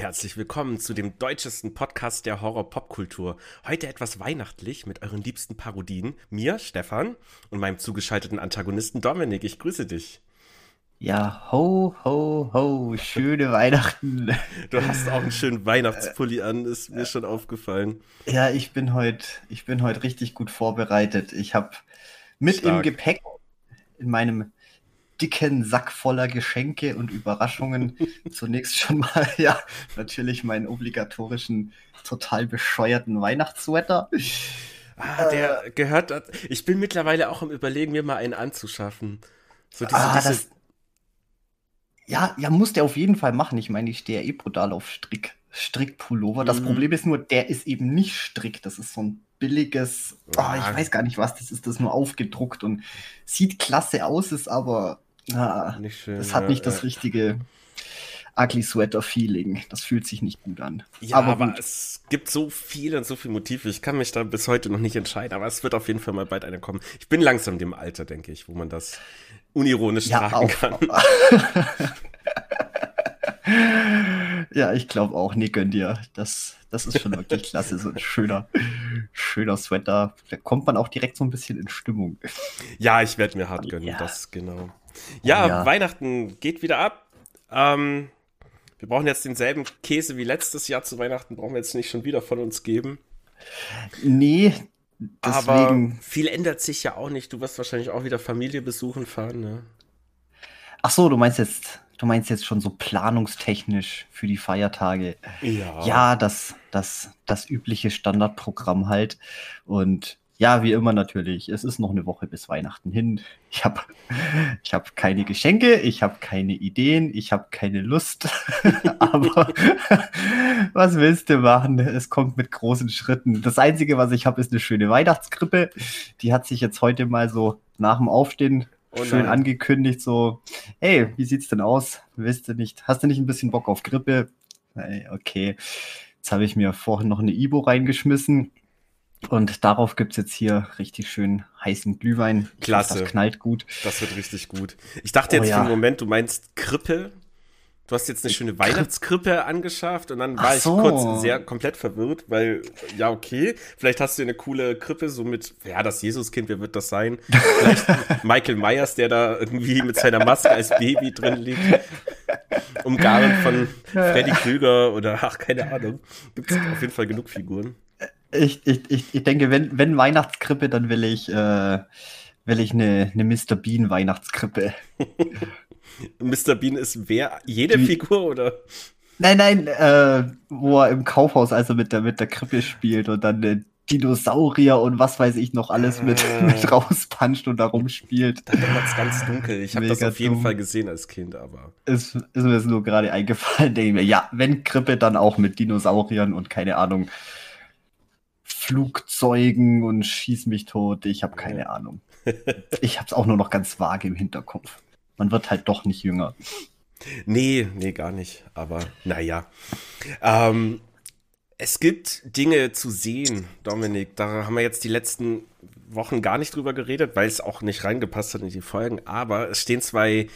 Herzlich willkommen zu dem deutschesten Podcast der Horror-Popkultur. Heute etwas weihnachtlich mit euren liebsten Parodien. Mir, Stefan, und meinem zugeschalteten Antagonisten Dominik. Ich grüße dich. Ja, ho, ho, ho, schöne Weihnachten. Du hast auch einen schönen Weihnachtspulli an, ist mir schon aufgefallen. Ja, ich bin heute, ich bin heute richtig gut vorbereitet. Ich habe mit Stark. im Gepäck in meinem dicken Sack voller Geschenke und Überraschungen. Zunächst schon mal, ja, natürlich meinen obligatorischen, total bescheuerten Weihnachtssweater. Ah, der äh, gehört. Ich bin mittlerweile auch am Überlegen, mir mal einen anzuschaffen. So diese, ah, diese das, ja, ja, muss der auf jeden Fall machen. Ich meine, ich stehe ja eh brutal auf Strick, Strickpullover. Das mhm. Problem ist nur, der ist eben nicht Strick. Das ist so ein billiges, oh, ich weiß gar nicht was, das ist das nur aufgedruckt und sieht klasse aus, ist aber Ah, nicht schön, das hat nicht das richtige Ugly Sweater Feeling. Das fühlt sich nicht gut an. Ja, aber, aber es gibt so viele und so viele Motive. Ich kann mich da bis heute noch nicht entscheiden, aber es wird auf jeden Fall mal bald eine kommen. Ich bin langsam dem Alter, denke ich, wo man das unironisch ja, tragen auch. kann. ja, ich glaube auch. Nee, gönn dir. Das, das ist schon wirklich klasse. So ein schöner, schöner Sweater. Da kommt man auch direkt so ein bisschen in Stimmung. Ja, ich werde mir hart gönnen. Ja. Das, genau. Ja, ja, Weihnachten geht wieder ab. Ähm, wir brauchen jetzt denselben Käse wie letztes Jahr zu Weihnachten, brauchen wir jetzt nicht schon wieder von uns geben. Nee, deswegen. Aber viel ändert sich ja auch nicht. Du wirst wahrscheinlich auch wieder Familie besuchen fahren, ne? Ach so, du meinst jetzt, du meinst jetzt schon so planungstechnisch für die Feiertage. Ja. Ja, das, das, das übliche Standardprogramm halt. Und ja, wie immer natürlich. Es ist noch eine Woche bis Weihnachten hin. Ich habe ich hab keine Geschenke, ich habe keine Ideen, ich habe keine Lust. Aber was willst du machen? Es kommt mit großen Schritten. Das Einzige, was ich habe, ist eine schöne Weihnachtskrippe. Die hat sich jetzt heute mal so nach dem Aufstehen oh schön angekündigt. So, hey, wie sieht's denn aus? Willst du nicht? Hast du nicht ein bisschen Bock auf Grippe? Hey, okay. Jetzt habe ich mir vorhin noch eine Ibo reingeschmissen und darauf gibt es jetzt hier richtig schön heißen Glühwein. Klasse. Das knallt gut. Das wird richtig gut. Ich dachte jetzt oh, ja. für einen Moment, du meinst Krippe. Du hast jetzt eine schöne Weihnachtskrippe angeschafft und dann war so. ich kurz sehr komplett verwirrt, weil, ja, okay, vielleicht hast du eine coole Krippe, so mit, ja, das Jesuskind, wer wird das sein? Vielleicht Michael Myers, der da irgendwie mit seiner Maske als Baby drin liegt. Umgarnt von Freddy Krüger oder, ach, keine Ahnung. Gibt es auf jeden Fall genug Figuren. Ich, ich, ich, ich denke, wenn, wenn Weihnachtskrippe, dann will ich, äh, will ich eine, eine Mr. Bean Weihnachtskrippe. Mr. Bean ist wer? Jede Die, Figur oder? Nein, nein, äh, wo er im Kaufhaus also mit der, mit der Krippe spielt und dann äh, Dinosaurier und was weiß ich noch alles mit, äh, mit rauspanscht und da rumspielt. Da wird es ganz dunkel. Ich habe das auf jeden dumm. Fall gesehen als Kind, aber. Ist, ist mir nur gerade eingefallen, denke ich mir, ja, wenn Krippe, dann auch mit Dinosauriern und keine Ahnung, Flugzeugen und schieß mich tot. Ich habe keine Ahnung. Ich habe es auch nur noch ganz vage im Hinterkopf. Man wird halt doch nicht jünger. Nee, nee, gar nicht. Aber naja. Ähm, es gibt Dinge zu sehen, Dominik. Da haben wir jetzt die letzten Wochen gar nicht drüber geredet, weil es auch nicht reingepasst hat in die Folgen. Aber es stehen zwei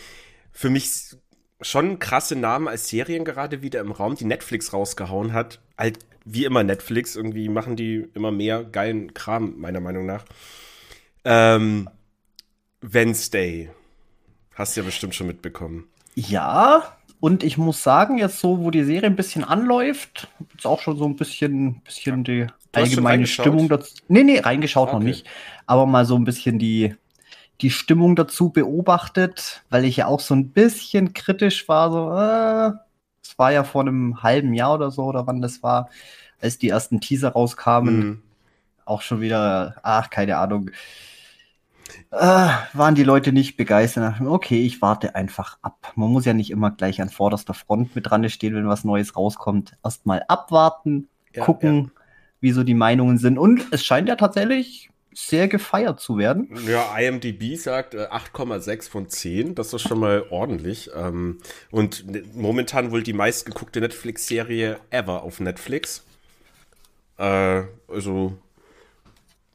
für mich schon krasse Namen als Serien gerade wieder im Raum, die Netflix rausgehauen hat. Halt wie immer Netflix, irgendwie machen die immer mehr geilen Kram, meiner Meinung nach. Ähm, Wednesday. Hast du ja bestimmt schon mitbekommen. Ja, und ich muss sagen, jetzt so, wo die Serie ein bisschen anläuft, ist auch schon so ein bisschen, bisschen die allgemeine Stimmung dazu. Nee, nee, reingeschaut okay. noch nicht. Aber mal so ein bisschen die, die Stimmung dazu beobachtet, weil ich ja auch so ein bisschen kritisch war, so, äh, es war ja vor einem halben Jahr oder so, oder wann das war, als die ersten Teaser rauskamen. Mhm. Auch schon wieder, ach, keine Ahnung. Äh, waren die Leute nicht begeistert. Okay, ich warte einfach ab. Man muss ja nicht immer gleich an vorderster Front mit dran stehen, wenn was Neues rauskommt. Erstmal abwarten, ja, gucken, ja. wie so die Meinungen sind. Und es scheint ja tatsächlich sehr gefeiert zu werden. Ja, IMDb sagt äh, 8,6 von 10. Das ist schon mal ordentlich. Ähm, und ne, momentan wohl die meistgeguckte Netflix-Serie ever auf Netflix. Äh, also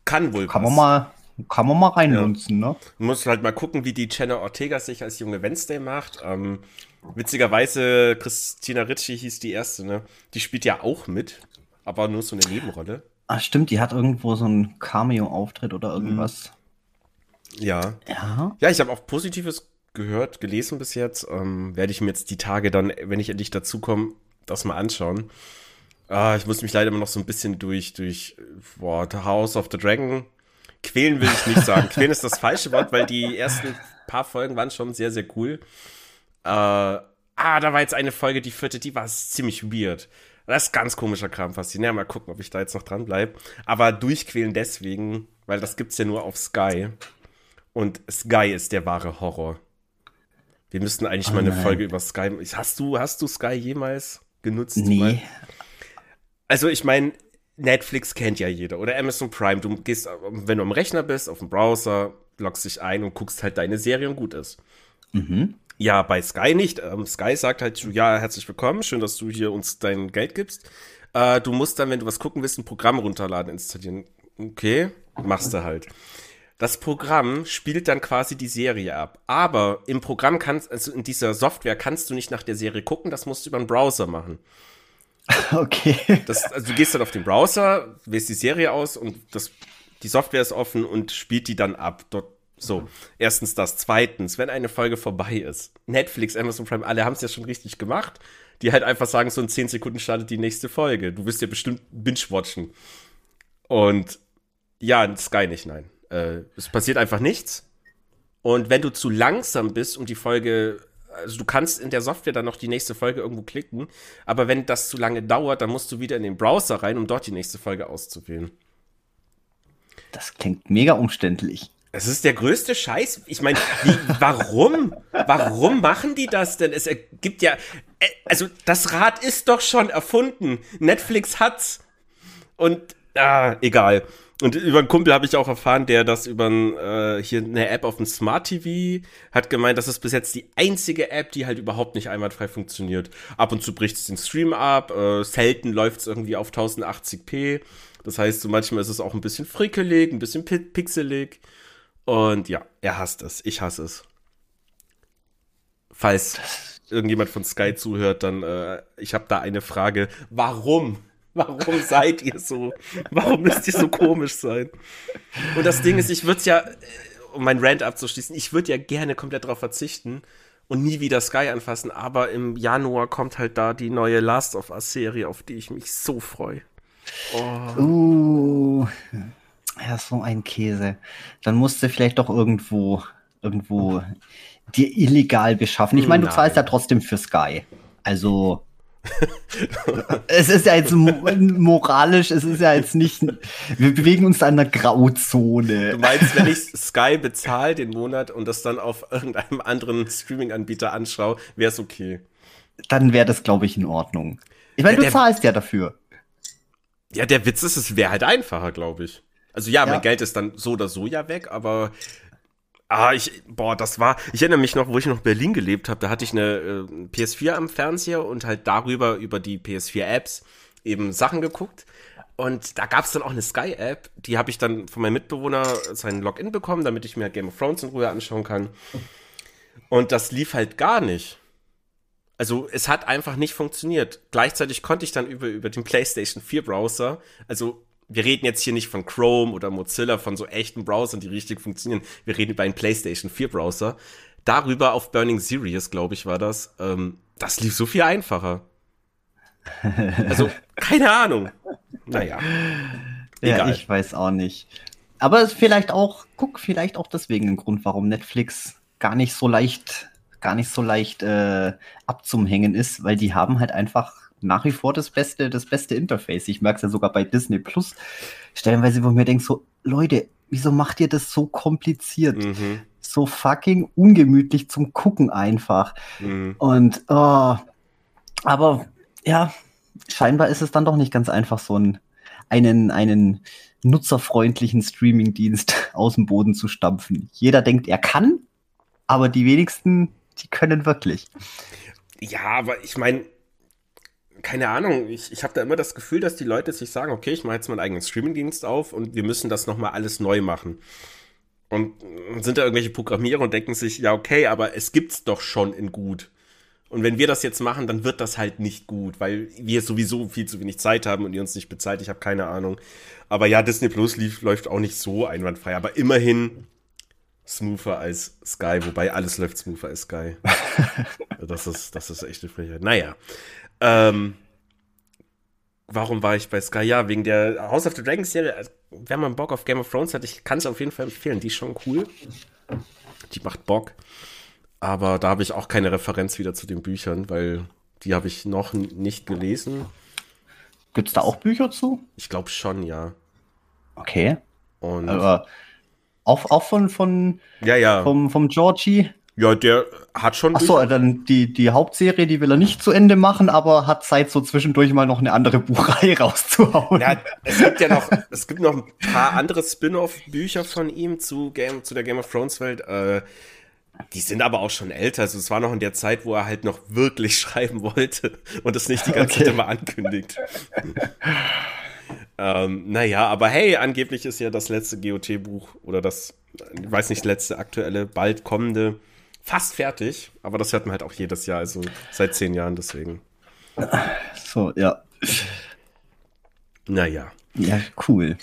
kann wohl Kann was. man mal kann man mal reinlunzen, ja. ne? Du musst halt mal gucken, wie die Jenna Ortega sich als junge Wednesday macht. Ähm, witzigerweise, Christina Ritchie hieß die erste, ne? Die spielt ja auch mit, aber nur so eine Nebenrolle. Ah, stimmt, die hat irgendwo so einen Cameo-Auftritt oder irgendwas. Ja. Ja. Ja, ich habe auch Positives gehört, gelesen bis jetzt. Ähm, Werde ich mir jetzt die Tage dann, wenn ich endlich dazukomme, das mal anschauen. Ah, ich muss mich leider immer noch so ein bisschen durch, durch boah, The House of the Dragon quälen will ich nicht sagen. quälen ist das falsche Wort, weil die ersten paar Folgen waren schon sehr, sehr cool. Äh, ah, da war jetzt eine Folge, die vierte, die war ziemlich weird. Das ist ganz komischer Kram faszinierend. Ja, mal gucken, ob ich da jetzt noch dran bleibe. Aber durchquälen deswegen, weil das gibt's ja nur auf Sky. Und Sky ist der wahre Horror. Wir müssten eigentlich oh mal eine nein. Folge über Sky. Hast du, hast du Sky jemals genutzt? Nee. Also ich meine, Netflix kennt ja jeder oder Amazon Prime. Du gehst, wenn du am Rechner bist, auf dem Browser, loggst dich ein und guckst halt deine Serie und gut ist. Mhm. Ja, bei Sky nicht. Ähm, Sky sagt halt, ja, herzlich willkommen, schön, dass du hier uns dein Geld gibst. Äh, du musst dann, wenn du was gucken willst, ein Programm runterladen, installieren. Okay, machst du halt. Das Programm spielt dann quasi die Serie ab. Aber im Programm kannst, also in dieser Software kannst du nicht nach der Serie gucken, das musst du über den Browser machen. Okay. Das, also du gehst dann auf den Browser, wählst die Serie aus und das, die Software ist offen und spielt die dann ab. Dort so, erstens das. Zweitens, wenn eine Folge vorbei ist, Netflix, Amazon Prime, alle haben es ja schon richtig gemacht, die halt einfach sagen, so in 10 Sekunden startet die nächste Folge. Du wirst ja bestimmt binge-watchen. Und ja, Sky nicht, nein. Äh, es passiert einfach nichts. Und wenn du zu langsam bist, um die Folge, also du kannst in der Software dann noch die nächste Folge irgendwo klicken, aber wenn das zu lange dauert, dann musst du wieder in den Browser rein, um dort die nächste Folge auszuwählen. Das klingt mega umständlich. Es ist der größte Scheiß. Ich meine, warum? Warum machen die das denn? Es gibt ja, äh, also das Rad ist doch schon erfunden. Netflix hat's. Und, ah, egal. Und über einen Kumpel habe ich auch erfahren, der das über äh, hier eine App auf dem Smart TV hat gemeint, das ist bis jetzt die einzige App, die halt überhaupt nicht einwandfrei funktioniert. Ab und zu bricht es den Stream ab, äh, selten läuft es irgendwie auf 1080p. Das heißt, so manchmal ist es auch ein bisschen frickelig, ein bisschen pixelig. Und ja, er hasst es. Ich hasse es. Falls irgendjemand von Sky zuhört, dann äh, ich habe da eine Frage. Warum? Warum seid ihr so? Warum müsst ihr so komisch sein? Und das Ding ist, ich würde ja, äh, um mein Rant abzuschließen, ich würde ja gerne komplett darauf verzichten und nie wieder Sky anfassen, aber im Januar kommt halt da die neue Last of Us Serie, auf die ich mich so freue. Oh. Uh. Ja, so ein Käse. Dann musst du vielleicht doch irgendwo, irgendwo dir illegal beschaffen. Ich meine, du zahlst ja trotzdem für Sky. Also, es ist ja jetzt moralisch, es ist ja jetzt nicht, wir bewegen uns an einer Grauzone. Du meinst, wenn ich Sky bezahle den Monat und das dann auf irgendeinem anderen Streaming-Anbieter anschaue, wäre es okay. Dann wäre das, glaube ich, in Ordnung. Ich meine, ja, du zahlst ja dafür. Ja, der Witz ist, es wäre halt einfacher, glaube ich. Also ja, ja, mein Geld ist dann so oder so ja weg, aber ah, ich, boah, das war, ich erinnere mich noch, wo ich noch in Berlin gelebt habe, da hatte ich eine äh, PS4 am Fernseher und halt darüber, über die PS4-Apps eben Sachen geguckt. Und da gab es dann auch eine Sky-App, die habe ich dann von meinem Mitbewohner seinen Login bekommen, damit ich mir Game of Thrones in Ruhe anschauen kann. Und das lief halt gar nicht. Also es hat einfach nicht funktioniert. Gleichzeitig konnte ich dann über, über den PlayStation 4 Browser, also wir reden jetzt hier nicht von Chrome oder Mozilla, von so echten Browsern, die richtig funktionieren. Wir reden über einen PlayStation 4 Browser. Darüber auf Burning Series, glaube ich, war das. Ähm, das lief so viel einfacher. Also, keine Ahnung. Naja. Egal. Ja, ich weiß auch nicht. Aber es vielleicht auch, guck, vielleicht auch deswegen ein Grund, warum Netflix gar nicht so leicht, gar nicht so leicht äh, abzumhängen ist, weil die haben halt einfach nach wie vor das beste, das beste Interface. Ich merke es ja sogar bei Disney Plus. Stellenweise, wo mir denke, so, Leute, wieso macht ihr das so kompliziert? Mhm. So fucking ungemütlich zum Gucken einfach. Mhm. Und, oh, aber ja, scheinbar ist es dann doch nicht ganz einfach, so einen, einen, einen nutzerfreundlichen Streaming-Dienst aus dem Boden zu stampfen. Jeder denkt, er kann, aber die wenigsten, die können wirklich. Ja, aber ich meine, keine Ahnung, ich, ich habe da immer das Gefühl, dass die Leute sich sagen, okay, ich mache jetzt meinen eigenen Streamingdienst auf und wir müssen das nochmal alles neu machen. und sind da irgendwelche Programmierer und denken sich, ja, okay, aber es gibt's doch schon in gut. Und wenn wir das jetzt machen, dann wird das halt nicht gut, weil wir sowieso viel zu wenig Zeit haben und die uns nicht bezahlt. Ich habe keine Ahnung. Aber ja, Disney Plus lief, läuft auch nicht so einwandfrei. Aber immerhin smoother als Sky, wobei alles läuft smoother als Sky. das, ist, das ist echt eine Frechheit. Naja. Ähm, warum war ich bei Sky? Ja, wegen der House of the Dragons Serie. Also, wenn man Bock auf Game of Thrones hat, ich kann es auf jeden Fall empfehlen. Die ist schon cool. Die macht Bock. Aber da habe ich auch keine Referenz wieder zu den Büchern, weil die habe ich noch nicht gelesen. Gibt es da auch Bücher zu? Ich glaube schon, ja. Okay. Und Aber auch, auch von, von ja, ja. Vom, vom Georgie? Ja, der hat schon. Achso, dann die, die Hauptserie, die will er nicht zu Ende machen, aber hat Zeit, so zwischendurch mal noch eine andere Buchreihe rauszuhauen. Ja, es gibt ja noch, es gibt noch ein paar andere Spin-off-Bücher von ihm zu Game, zu der Game of Thrones Welt. Äh, die sind aber auch schon älter. Also es war noch in der Zeit, wo er halt noch wirklich schreiben wollte und es nicht die ganze okay. Zeit immer ankündigt. ähm, naja, aber hey, angeblich ist ja das letzte GOT-Buch oder das, ich weiß nicht, letzte aktuelle, bald kommende, fast fertig. Aber das hört man halt auch jedes Jahr, also seit zehn Jahren deswegen. So, ja. Naja. Ja, cool.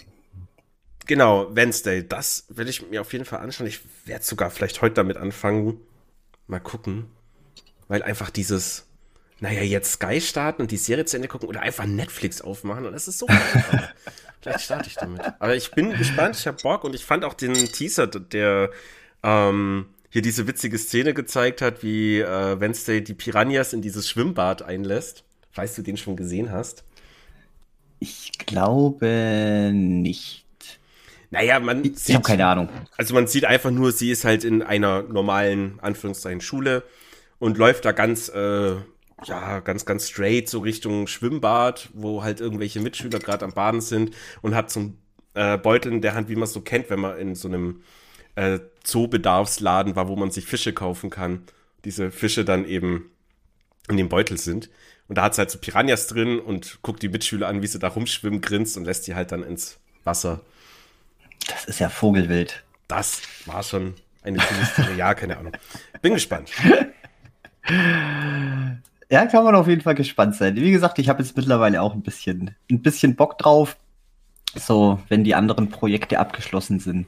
Genau, Wednesday. Das will ich mir auf jeden Fall anschauen. Ich werde sogar vielleicht heute damit anfangen. Mal gucken. Weil einfach dieses, naja, jetzt Sky starten und die Serie zu Ende gucken oder einfach Netflix aufmachen und das ist so. vielleicht starte ich damit. Aber ich bin gespannt, ich habe Bock und ich fand auch den Teaser, der ähm, hier diese witzige Szene gezeigt hat, wie äh, Wednesday die Piranhas in dieses Schwimmbad einlässt. Weißt du den schon gesehen hast? Ich glaube nicht. Naja, man ich, sieht. Ich habe keine Ahnung. Also man sieht einfach nur, sie ist halt in einer normalen, Anführungszeichen, Schule und läuft da ganz, äh, ja, ganz, ganz straight so Richtung Schwimmbad, wo halt irgendwelche Mitschüler gerade am Baden sind und hat so einen äh, Beutel in der Hand, wie man es so kennt, wenn man in so einem äh, Zoobedarfsladen war, wo man sich Fische kaufen kann. Diese Fische dann eben in dem Beutel sind. Und da hat sie halt so Piranhas drin und guckt die Mitschüler an, wie sie da rumschwimmen, grinst und lässt die halt dann ins Wasser. Das ist ja Vogelwild. Das war schon eine Szene. Ja, keine Ahnung. Bin gespannt. Ja, kann man auf jeden Fall gespannt sein. Wie gesagt, ich habe jetzt mittlerweile auch ein bisschen, ein bisschen Bock drauf. So, wenn die anderen Projekte abgeschlossen sind,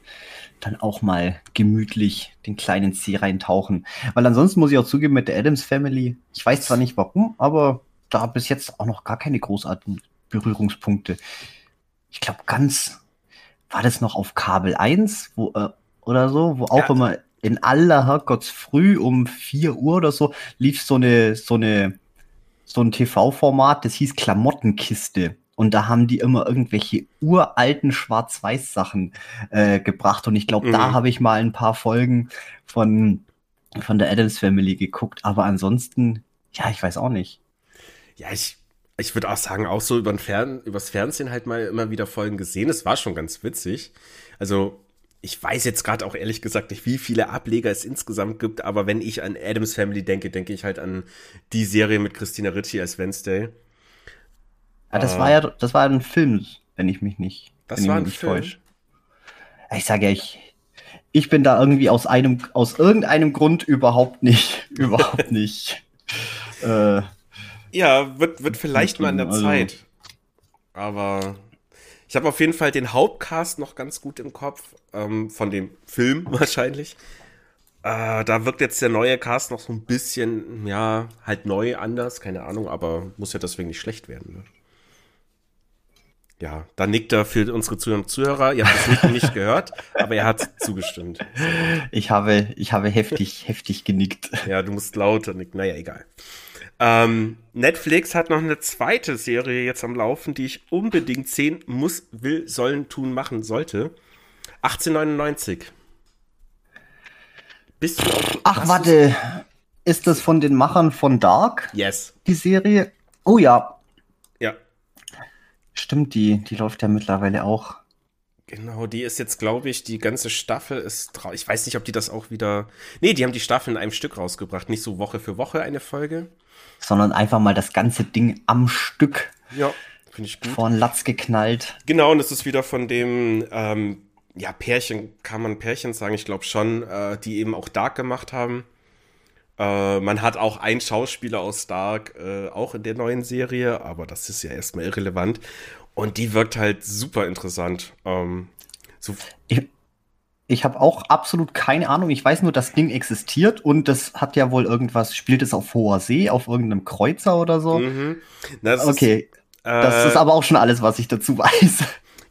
dann auch mal gemütlich den kleinen See reintauchen. Weil ansonsten muss ich auch zugeben, mit der Adams Family, ich weiß zwar nicht warum, aber da bis jetzt auch noch gar keine großartigen Berührungspunkte. Ich glaube, ganz war das noch auf Kabel 1 wo, äh, oder so, wo auch ja. immer in aller Herrgottsfrüh um 4 Uhr oder so lief so eine, so eine, so ein TV-Format, das hieß Klamottenkiste. Und da haben die immer irgendwelche uralten Schwarz-Weiß-Sachen äh, gebracht. Und ich glaube, mhm. da habe ich mal ein paar Folgen von, von der Adams Family geguckt. Aber ansonsten, ja, ich weiß auch nicht. Ja, ich ich würde auch sagen, auch so über Fern übers Fernsehen halt mal immer wieder Folgen gesehen. Es war schon ganz witzig. Also, ich weiß jetzt gerade auch ehrlich gesagt nicht, wie viele Ableger es insgesamt gibt, aber wenn ich an Adams Family denke, denke ich halt an die Serie mit Christina Ricci als Wednesday. Ah, das war ja, das war ein Film, wenn ich mich nicht, das war ein Film. Täusch. Ich sage ja, ich, ich bin da irgendwie aus einem, aus irgendeinem Grund überhaupt nicht, überhaupt nicht. Äh, ja, wird, wird vielleicht mal in der also. Zeit. Aber ich habe auf jeden Fall den Hauptcast noch ganz gut im Kopf, ähm, von dem Film wahrscheinlich. Äh, da wirkt jetzt der neue Cast noch so ein bisschen, ja, halt neu, anders, keine Ahnung, aber muss ja deswegen nicht schlecht werden. Ne? Ja, da nickt er für unsere Zuhörer. Ihr habt das nicht, nicht gehört, aber er hat zugestimmt. Ich habe, ich habe heftig, heftig genickt. Ja, du musst lauter nicken. Naja, egal. Ähm, Netflix hat noch eine zweite Serie jetzt am Laufen, die ich unbedingt sehen muss, will, sollen, tun, machen sollte. 1899. Bist du auf, Ach, warte. Ist das von den Machern von Dark? Yes. Die Serie? Oh. Ja. Stimmt, die, die läuft ja mittlerweile auch. Genau, die ist jetzt, glaube ich, die ganze Staffel ist drauf. Ich weiß nicht, ob die das auch wieder. Nee, die haben die Staffel in einem Stück rausgebracht. Nicht so Woche für Woche eine Folge. Sondern einfach mal das ganze Ding am Stück. Ja, finde ich gut. Vor den Latz geknallt. Genau, und es ist wieder von dem ähm, ja, Pärchen, kann man Pärchen sagen, ich glaube schon, äh, die eben auch Dark gemacht haben. Äh, man hat auch einen Schauspieler aus Dark, äh, auch in der neuen Serie, aber das ist ja erstmal irrelevant. Und die wirkt halt super interessant. Ähm, so ich ich habe auch absolut keine Ahnung. Ich weiß nur, das Ding existiert und das hat ja wohl irgendwas, spielt es auf hoher See, auf irgendeinem Kreuzer oder so. Mhm. Na, okay. Ist, äh, das ist aber auch schon alles, was ich dazu weiß.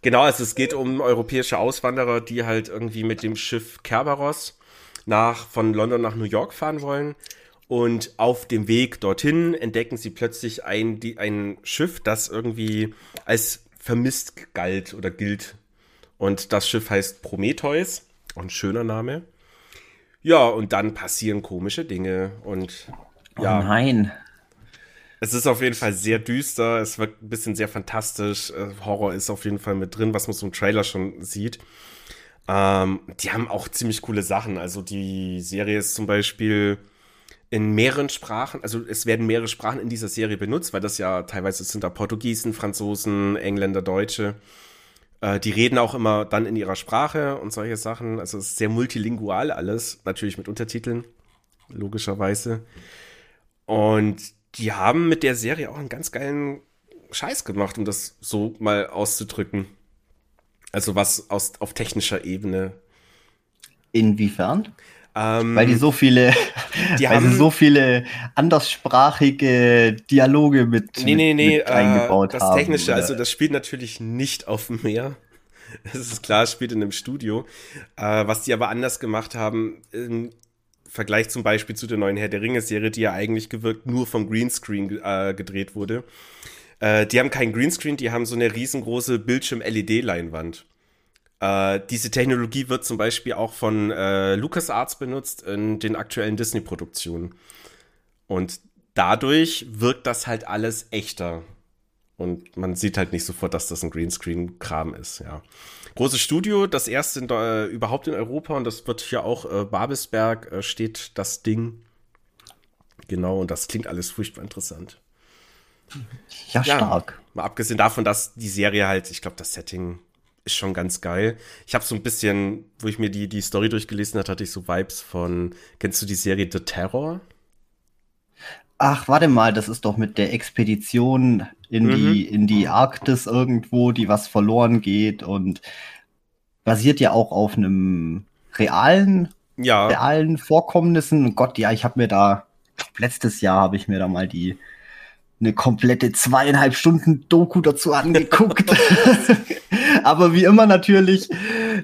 Genau, also es geht um europäische Auswanderer, die halt irgendwie mit dem Schiff Kerberos nach, von London nach New York fahren wollen. Und auf dem Weg dorthin entdecken sie plötzlich ein, die, ein Schiff, das irgendwie als vermisst galt oder gilt. Und das Schiff heißt Prometheus. Auch ein schöner Name. Ja, und dann passieren komische Dinge und oh ja. Oh nein. Es ist auf jeden Fall sehr düster, es wird ein bisschen sehr fantastisch. Äh, Horror ist auf jeden Fall mit drin, was man so im Trailer schon sieht. Ähm, die haben auch ziemlich coole Sachen. Also die Serie ist zum Beispiel in mehreren Sprachen, also es werden mehrere Sprachen in dieser Serie benutzt, weil das ja teilweise sind da Portugiesen, Franzosen, Engländer, Deutsche. Äh, die reden auch immer dann in ihrer Sprache und solche Sachen. Also es ist sehr multilingual alles, natürlich mit Untertiteln, logischerweise. Und die haben mit der Serie auch einen ganz geilen Scheiß gemacht, um das so mal auszudrücken. Also was aus, auf technischer Ebene. Inwiefern? Ähm, weil die so viele, die haben, so viele anderssprachige Dialoge mit, nee, nee, nee, mit äh, eingebaut äh, das haben. Das Technische, oder? also das spielt natürlich nicht auf dem Meer. Das ist klar, es spielt in einem Studio. Äh, was die aber anders gemacht haben, im Vergleich zum Beispiel zu der neuen Herr der Ringe-Serie, die ja eigentlich gewirkt nur vom Greenscreen äh, gedreht wurde. Äh, die haben keinen Greenscreen, die haben so eine riesengroße Bildschirm-LED-Leinwand. Äh, diese Technologie wird zum Beispiel auch von äh, LucasArts benutzt in den aktuellen Disney-Produktionen. Und dadurch wirkt das halt alles echter. Und man sieht halt nicht sofort, dass das ein Greenscreen-Kram ist, ja. Großes Studio, das erste in, äh, überhaupt in Europa und das wird hier auch äh, Babelsberg äh, steht das Ding. Genau, und das klingt alles furchtbar interessant. Ja, stark. Ja, mal abgesehen davon, dass die Serie halt, ich glaube, das Setting ist schon ganz geil. Ich habe so ein bisschen, wo ich mir die, die Story durchgelesen habe, hatte ich so Vibes von, kennst du die Serie The Terror? Ach, warte mal, das ist doch mit der Expedition in mhm. die, in die Arktis irgendwo, die was verloren geht und basiert ja auch auf einem realen, ja. realen Vorkommnissen. Gott, ja, ich habe mir da, letztes Jahr habe ich mir da mal die eine komplette zweieinhalb Stunden Doku dazu angeguckt. Aber wie immer natürlich,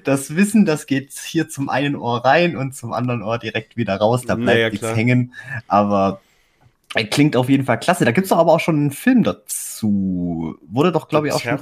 das Wissen, das geht hier zum einen Ohr rein und zum anderen Ohr direkt wieder raus. Da bleibt naja, nichts hängen. Aber klingt auf jeden Fall klasse. Da gibt's doch aber auch schon einen Film dazu. Wurde doch, glaube ich, auch schon.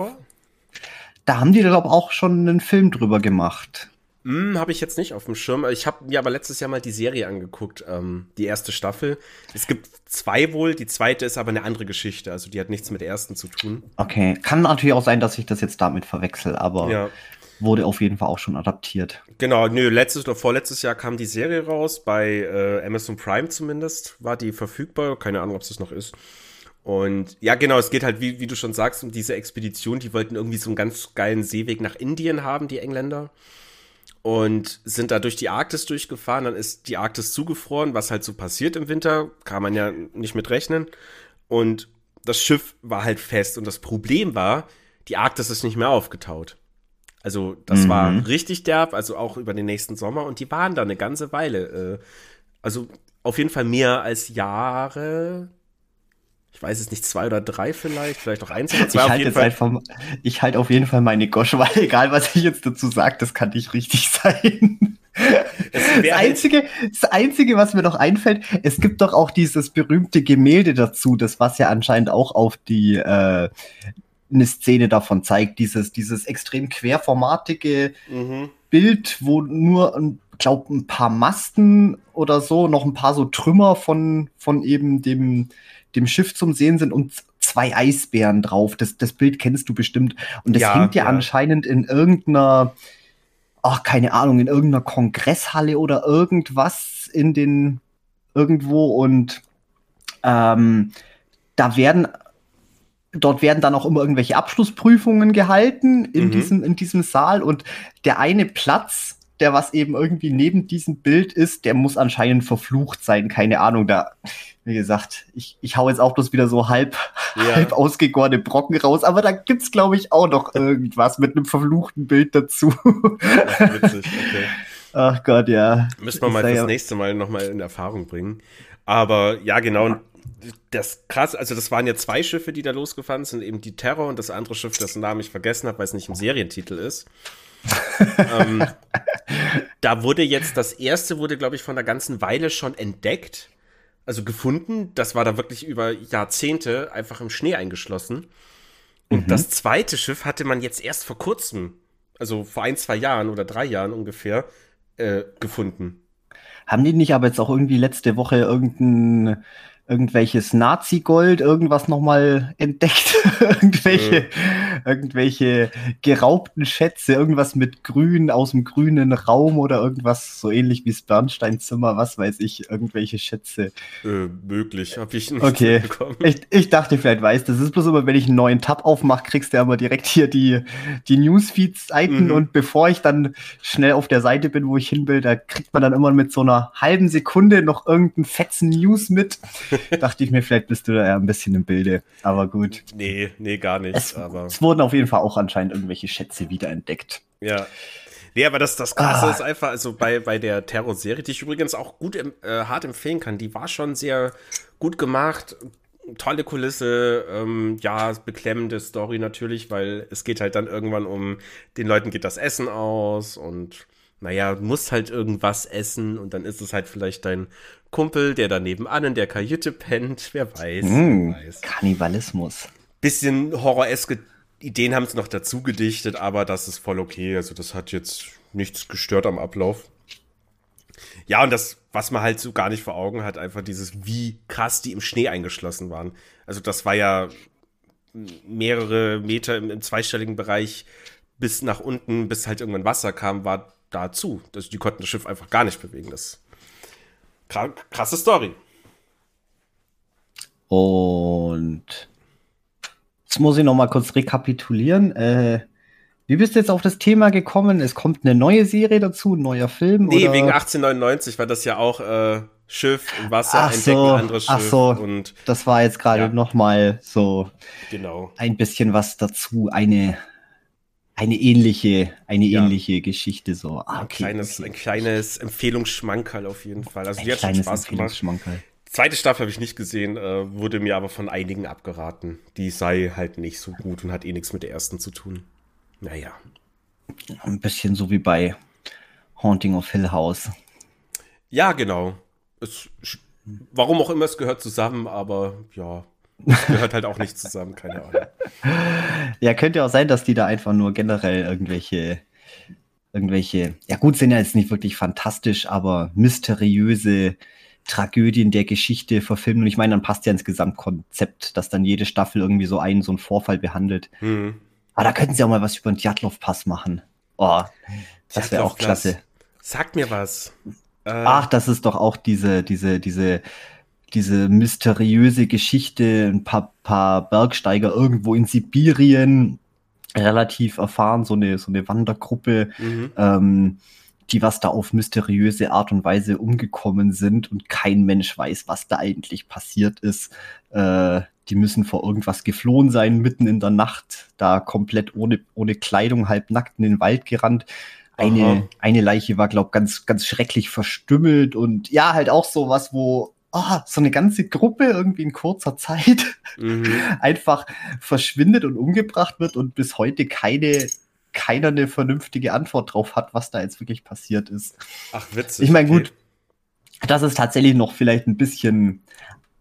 Da haben die, glaube ich, auch schon einen Film drüber gemacht. Hm, habe ich jetzt nicht auf dem Schirm. Ich habe mir aber letztes Jahr mal die Serie angeguckt, ähm, die erste Staffel. Es gibt zwei wohl, die zweite ist aber eine andere Geschichte, also die hat nichts mit der ersten zu tun. Okay, kann natürlich auch sein, dass ich das jetzt damit verwechsel, aber ja. wurde auf jeden Fall auch schon adaptiert. Genau, nö, letztes oder vorletztes Jahr kam die Serie raus, bei äh, Amazon Prime zumindest war die verfügbar, keine Ahnung, ob es das noch ist. Und ja, genau, es geht halt, wie, wie du schon sagst, um diese Expedition. Die wollten irgendwie so einen ganz geilen Seeweg nach Indien haben, die Engländer und sind da durch die Arktis durchgefahren. Dann ist die Arktis zugefroren, was halt so passiert im Winter, kann man ja nicht mit rechnen. Und das Schiff war halt fest. Und das Problem war, die Arktis ist nicht mehr aufgetaut. Also, das mhm. war richtig derb, also auch über den nächsten Sommer. Und die waren da eine ganze Weile. Äh, also, auf jeden Fall mehr als Jahre, ich weiß es nicht, zwei oder drei vielleicht, vielleicht auch eins oder zwei. Ich halte einfach, ich halte auf jeden Fall meine Gosch, weil egal was ich jetzt dazu sage, das kann nicht richtig sein. Das, das, einzige, das einzige, was mir noch einfällt, es gibt doch auch dieses berühmte Gemälde dazu, das was ja anscheinend auch auf die äh, eine Szene davon zeigt, dieses dieses extrem querformatige mhm. Bild, wo nur glaube ein paar Masten oder so, noch ein paar so Trümmer von von eben dem dem Schiff zum Sehen sind und zwei Eisbären drauf. Das, das Bild kennst du bestimmt. Und das ja, hängt ja, ja, anscheinend in irgendeiner, ach, keine Ahnung, in irgendeiner Kongresshalle oder irgendwas in den irgendwo und ähm, da werden dort werden dann auch immer irgendwelche Abschlussprüfungen gehalten in, mhm. diesem, in diesem Saal und der eine Platz, der was eben irgendwie neben diesem Bild ist, der muss anscheinend verflucht sein, keine Ahnung, da, wie gesagt, ich, ich hau jetzt auch bloß wieder so halb, ja. halb ausgegorene Brocken raus, aber da gibt's, glaube ich, auch noch irgendwas mit einem verfluchten Bild dazu. Ach, witzig, okay. Ach Gott, ja. Müssen wir mal das ja nächste Mal nochmal in Erfahrung bringen. Aber ja, genau, das krass, also das waren ja zwei Schiffe, die da losgefahren sind, eben die Terror und das andere Schiff, dessen Namen ich vergessen habe, weil es nicht im Serientitel ist. ähm, da wurde jetzt, das erste wurde, glaube ich, von der ganzen Weile schon entdeckt, also gefunden. Das war da wirklich über Jahrzehnte einfach im Schnee eingeschlossen. Und mhm. das zweite Schiff hatte man jetzt erst vor kurzem, also vor ein, zwei Jahren oder drei Jahren ungefähr, äh, gefunden. Haben die nicht aber jetzt auch irgendwie letzte Woche irgendein irgendwelches Nazi-Gold, irgendwas nochmal entdeckt, irgendwelche, mhm. irgendwelche geraubten Schätze, irgendwas mit Grün aus dem grünen Raum oder irgendwas so ähnlich wie das Bernsteinzimmer, was weiß ich, irgendwelche Schätze. Äh, möglich, habe ich nicht okay. bekommen. Ich, ich dachte, vielleicht weiß das. ist bloß immer, wenn ich einen neuen Tab aufmache, kriegst du ja immer direkt hier die, die Newsfeed-Seiten mhm. und bevor ich dann schnell auf der Seite bin, wo ich hin will, da kriegt man dann immer mit so einer halben Sekunde noch irgendeinen fetzen News mit. dachte ich mir, vielleicht bist du da ja ein bisschen im Bilde. Aber gut. Nee, nee, gar nicht. Es, aber es wurden auf jeden Fall auch anscheinend irgendwelche Schätze wiederentdeckt. Ja. Nee, aber das, das Krasse ah. ist einfach, also bei, bei der Terror-Serie, die ich übrigens auch gut äh, hart empfehlen kann, die war schon sehr gut gemacht, tolle Kulisse, ähm, ja, beklemmende Story natürlich, weil es geht halt dann irgendwann um, den Leuten geht das Essen aus und naja, musst halt irgendwas essen und dann ist es halt vielleicht dein Kumpel, der daneben an in der Kajüte pennt, wer weiß. Mm, wer weiß. Kannibalismus. Bisschen horroreske Ideen haben es noch dazu gedichtet, aber das ist voll okay. Also das hat jetzt nichts gestört am Ablauf. Ja, und das, was man halt so gar nicht vor Augen hat, einfach dieses, wie krass die im Schnee eingeschlossen waren. Also das war ja mehrere Meter im, im zweistelligen Bereich bis nach unten, bis halt irgendwann Wasser kam, war dazu. Also die konnten das Schiff einfach gar nicht bewegen. Das krasse Story. Und jetzt muss ich noch mal kurz rekapitulieren. Äh, wie bist du jetzt auf das Thema gekommen? Es kommt eine neue Serie dazu, ein neuer Film? Nee, oder? wegen 1899, weil das ja auch äh, Schiff im Wasser ach entdecken, so, anderes Schiff. Ach so, und, das war jetzt gerade ja. noch mal so genau. ein bisschen was dazu, eine eine ähnliche, eine ja. ähnliche Geschichte so. Ah, okay, ein kleines, okay. ein kleines Empfehlungsschmankerl auf jeden Fall. Also ein die hat schon Spaß gemacht. Zweite Staffel habe ich nicht gesehen, äh, wurde mir aber von einigen abgeraten. Die sei halt nicht so gut und hat eh nichts mit der ersten zu tun. Naja. Ein bisschen so wie bei Haunting of Hill House. Ja, genau. Es, warum auch immer, es gehört zusammen, aber ja, das gehört halt auch nicht zusammen, keine Ahnung. Ja, könnte auch sein, dass die da einfach nur generell irgendwelche, irgendwelche, ja gut, sind ja jetzt nicht wirklich fantastisch, aber mysteriöse Tragödien der Geschichte verfilmen. Und ich meine, dann passt ja ins Gesamtkonzept, dass dann jede Staffel irgendwie so einen, so einen Vorfall behandelt. Mhm. Aber da könnten sie auch mal was über den Djatlov-Pass machen. Oh, das wäre auch klasse. Sag mir was. Äh, Ach, das ist doch auch diese, diese, diese diese mysteriöse Geschichte, ein paar, paar Bergsteiger irgendwo in Sibirien, relativ erfahren, so eine, so eine Wandergruppe, mhm. ähm, die was da auf mysteriöse Art und Weise umgekommen sind und kein Mensch weiß, was da eigentlich passiert ist. Äh, die müssen vor irgendwas geflohen sein, mitten in der Nacht, da komplett ohne, ohne Kleidung, halb nackt in den Wald gerannt. Eine, eine Leiche war, glaub, ganz, ganz schrecklich verstümmelt und ja, halt auch so was, wo oh, so eine ganze Gruppe irgendwie in kurzer Zeit mhm. einfach verschwindet und umgebracht wird und bis heute keine keiner eine vernünftige Antwort drauf hat, was da jetzt wirklich passiert ist. Ach, witzig. Ich meine, okay. gut, das ist tatsächlich noch vielleicht ein bisschen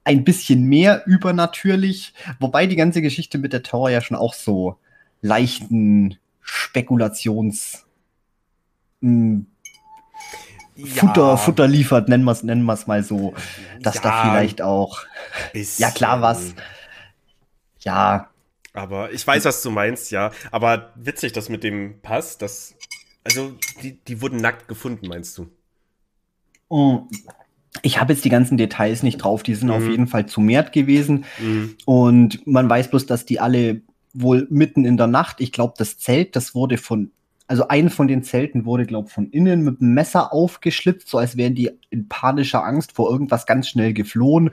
ein bisschen mehr übernatürlich, wobei die ganze Geschichte mit der Tower ja schon auch so leichten Spekulations hm, ja. Futter, Futter liefert, nennen wir es nennen wir's mal so, dass ja, da vielleicht auch, bisschen. ja klar was, ja. Aber ich weiß, was du meinst, ja. Aber witzig, das mit dem Pass, das, also die, die wurden nackt gefunden, meinst du? Mm. ich habe jetzt die ganzen Details nicht drauf, die sind mhm. auf jeden Fall zu mehrt gewesen. Mhm. Und man weiß bloß, dass die alle wohl mitten in der Nacht, ich glaube, das Zelt, das wurde von, also ein von den Zelten wurde, glaube ich, von innen mit einem Messer aufgeschlitzt, so als wären die in panischer Angst vor irgendwas ganz schnell geflohen.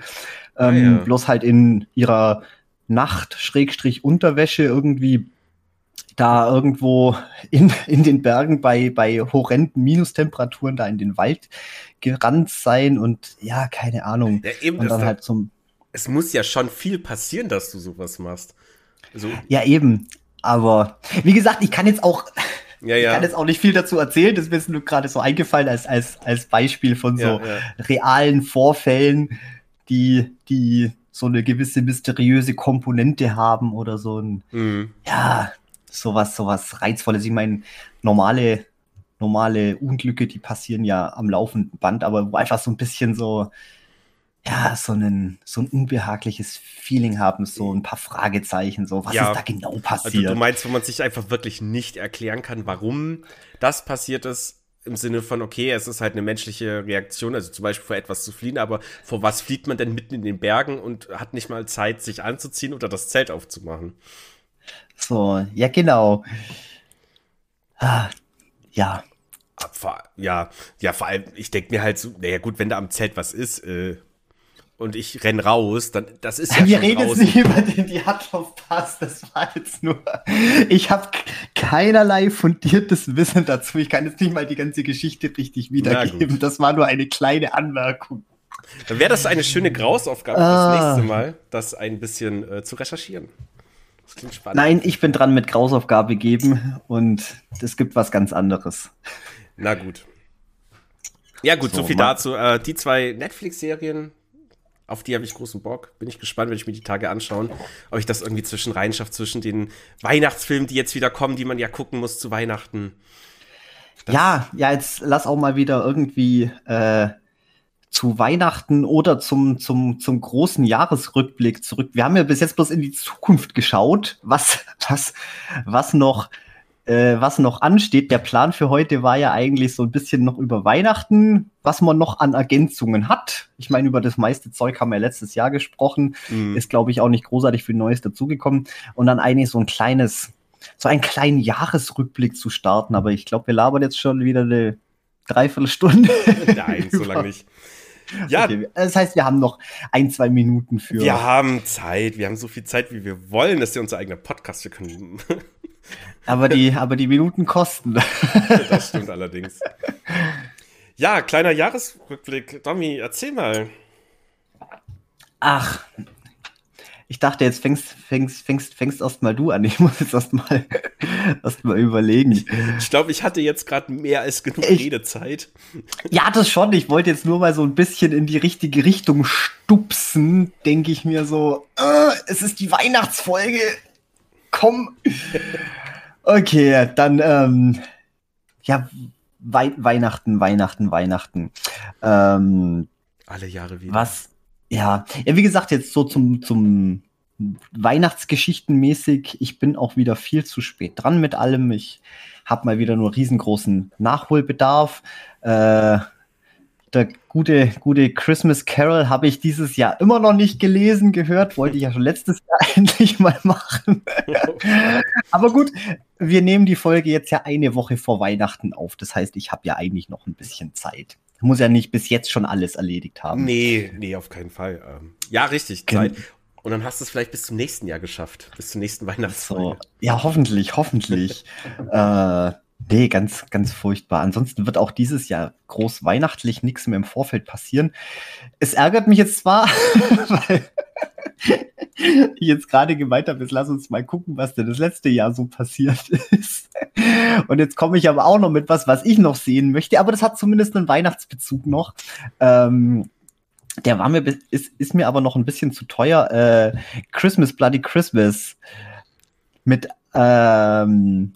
Ah, ähm, ja. Bloß halt in ihrer Nacht-Unterwäsche irgendwie da irgendwo in, in den Bergen bei, bei horrenden Minustemperaturen da in den Wald gerannt sein und ja, keine Ahnung. Ja, eben und dann halt zum. Es muss ja schon viel passieren, dass du sowas machst. So. Ja, eben. Aber wie gesagt, ich kann jetzt auch. Ja, ja. Ich kann jetzt auch nicht viel dazu erzählen, das ist mir nur gerade so eingefallen als, als, als Beispiel von so realen Vorfällen, die, die so eine gewisse mysteriöse Komponente haben oder so ein, mhm. ja, sowas, sowas Reizvolles. Ich meine, normale, normale Unglücke, die passieren ja am laufenden Band, aber einfach so ein bisschen so, ja, so ein, so ein unbehagliches Feeling haben, so ein paar Fragezeichen, so, was ja, ist da genau passiert? Also du meinst, wo man sich einfach wirklich nicht erklären kann, warum das passiert ist, im Sinne von, okay, es ist halt eine menschliche Reaktion, also zum Beispiel vor etwas zu fliehen, aber vor was flieht man denn mitten in den Bergen und hat nicht mal Zeit, sich anzuziehen oder das Zelt aufzumachen? So, ja, genau. Ah, ja. Ja, ja, vor allem, ich denke mir halt so, naja, gut, wenn da am Zelt was ist, äh, und ich renn raus, dann das ist ja Wir reden jetzt nicht über den Diatlov-Pass, das war jetzt nur. Ich habe keinerlei fundiertes Wissen dazu. Ich kann jetzt nicht mal die ganze Geschichte richtig wiedergeben. Das war nur eine kleine Anmerkung. Dann wäre das eine schöne Grausaufgabe ah. das nächste Mal, das ein bisschen äh, zu recherchieren. Das klingt spannend. Nein, ich bin dran mit Grausaufgabe geben und es gibt was ganz anderes. Na gut. Ja, gut, so, so viel dazu. Äh, die zwei Netflix-Serien, auf die habe ich großen Bock. Bin ich gespannt, wenn ich mir die Tage anschauen, ob ich das irgendwie zwischen reinschaffe, zwischen den Weihnachtsfilmen, die jetzt wieder kommen, die man ja gucken muss zu Weihnachten. Das ja, ja, jetzt lass auch mal wieder irgendwie äh, zu Weihnachten oder zum, zum, zum großen Jahresrückblick zurück. Wir haben ja bis jetzt bloß in die Zukunft geschaut, was, was, was noch äh, was noch ansteht. Der Plan für heute war ja eigentlich so ein bisschen noch über Weihnachten, was man noch an Ergänzungen hat. Ich meine, über das meiste Zeug haben wir letztes Jahr gesprochen. Mhm. Ist, glaube ich, auch nicht großartig viel Neues dazugekommen. Und dann eigentlich so ein kleines, so einen kleinen Jahresrückblick zu starten. Aber ich glaube, wir labern jetzt schon wieder eine Dreiviertelstunde. Nein, so lange nicht. Ja. Okay, das heißt, wir haben noch ein, zwei Minuten für. Wir haben Zeit. Wir haben so viel Zeit, wie wir wollen. Das ist ja unser eigener Podcast. Wir können aber die, aber die Minuten kosten. das stimmt allerdings. Ja, kleiner Jahresrückblick. Domi, erzähl mal. Ach, ich dachte, jetzt fängst, fängst, fängst, fängst erst mal du an. Ich muss jetzt erst mal, erst mal überlegen. Ich, glaube, ich hatte jetzt gerade mehr als genug ich, Redezeit. Ja, das schon. Ich wollte jetzt nur mal so ein bisschen in die richtige Richtung stupsen, denke ich mir so. Äh, es ist die Weihnachtsfolge. Komm. Okay, dann, ähm, ja, Wei Weihnachten, Weihnachten, Weihnachten. Ähm, Alle Jahre wieder. Was, ja, ja, wie gesagt, jetzt so zum, zum Weihnachtsgeschichtenmäßig, ich bin auch wieder viel zu spät dran mit allem. Ich habe mal wieder nur riesengroßen Nachholbedarf. Äh, der gute, gute Christmas Carol habe ich dieses Jahr immer noch nicht gelesen, gehört. Wollte ich ja schon letztes Jahr endlich mal machen. Aber gut, wir nehmen die Folge jetzt ja eine Woche vor Weihnachten auf. Das heißt, ich habe ja eigentlich noch ein bisschen Zeit. Ich muss ja nicht bis jetzt schon alles erledigt haben. Nee, nee, auf keinen Fall. Ähm, ja, richtig, Zeit. Und dann hast du es vielleicht bis zum nächsten Jahr geschafft, bis zum nächsten Weihnachtsfolge. So. Ja, hoffentlich, hoffentlich. äh, Nee, ganz, ganz furchtbar. Ansonsten wird auch dieses Jahr groß weihnachtlich nichts mehr im Vorfeld passieren. Es ärgert mich jetzt zwar, weil ich jetzt gerade gemeint habe, jetzt lass uns mal gucken, was denn das letzte Jahr so passiert ist. Und jetzt komme ich aber auch noch mit was, was ich noch sehen möchte, aber das hat zumindest einen Weihnachtsbezug noch. Ähm, der war mir, ist, ist mir aber noch ein bisschen zu teuer. Äh, Christmas Bloody Christmas mit ähm,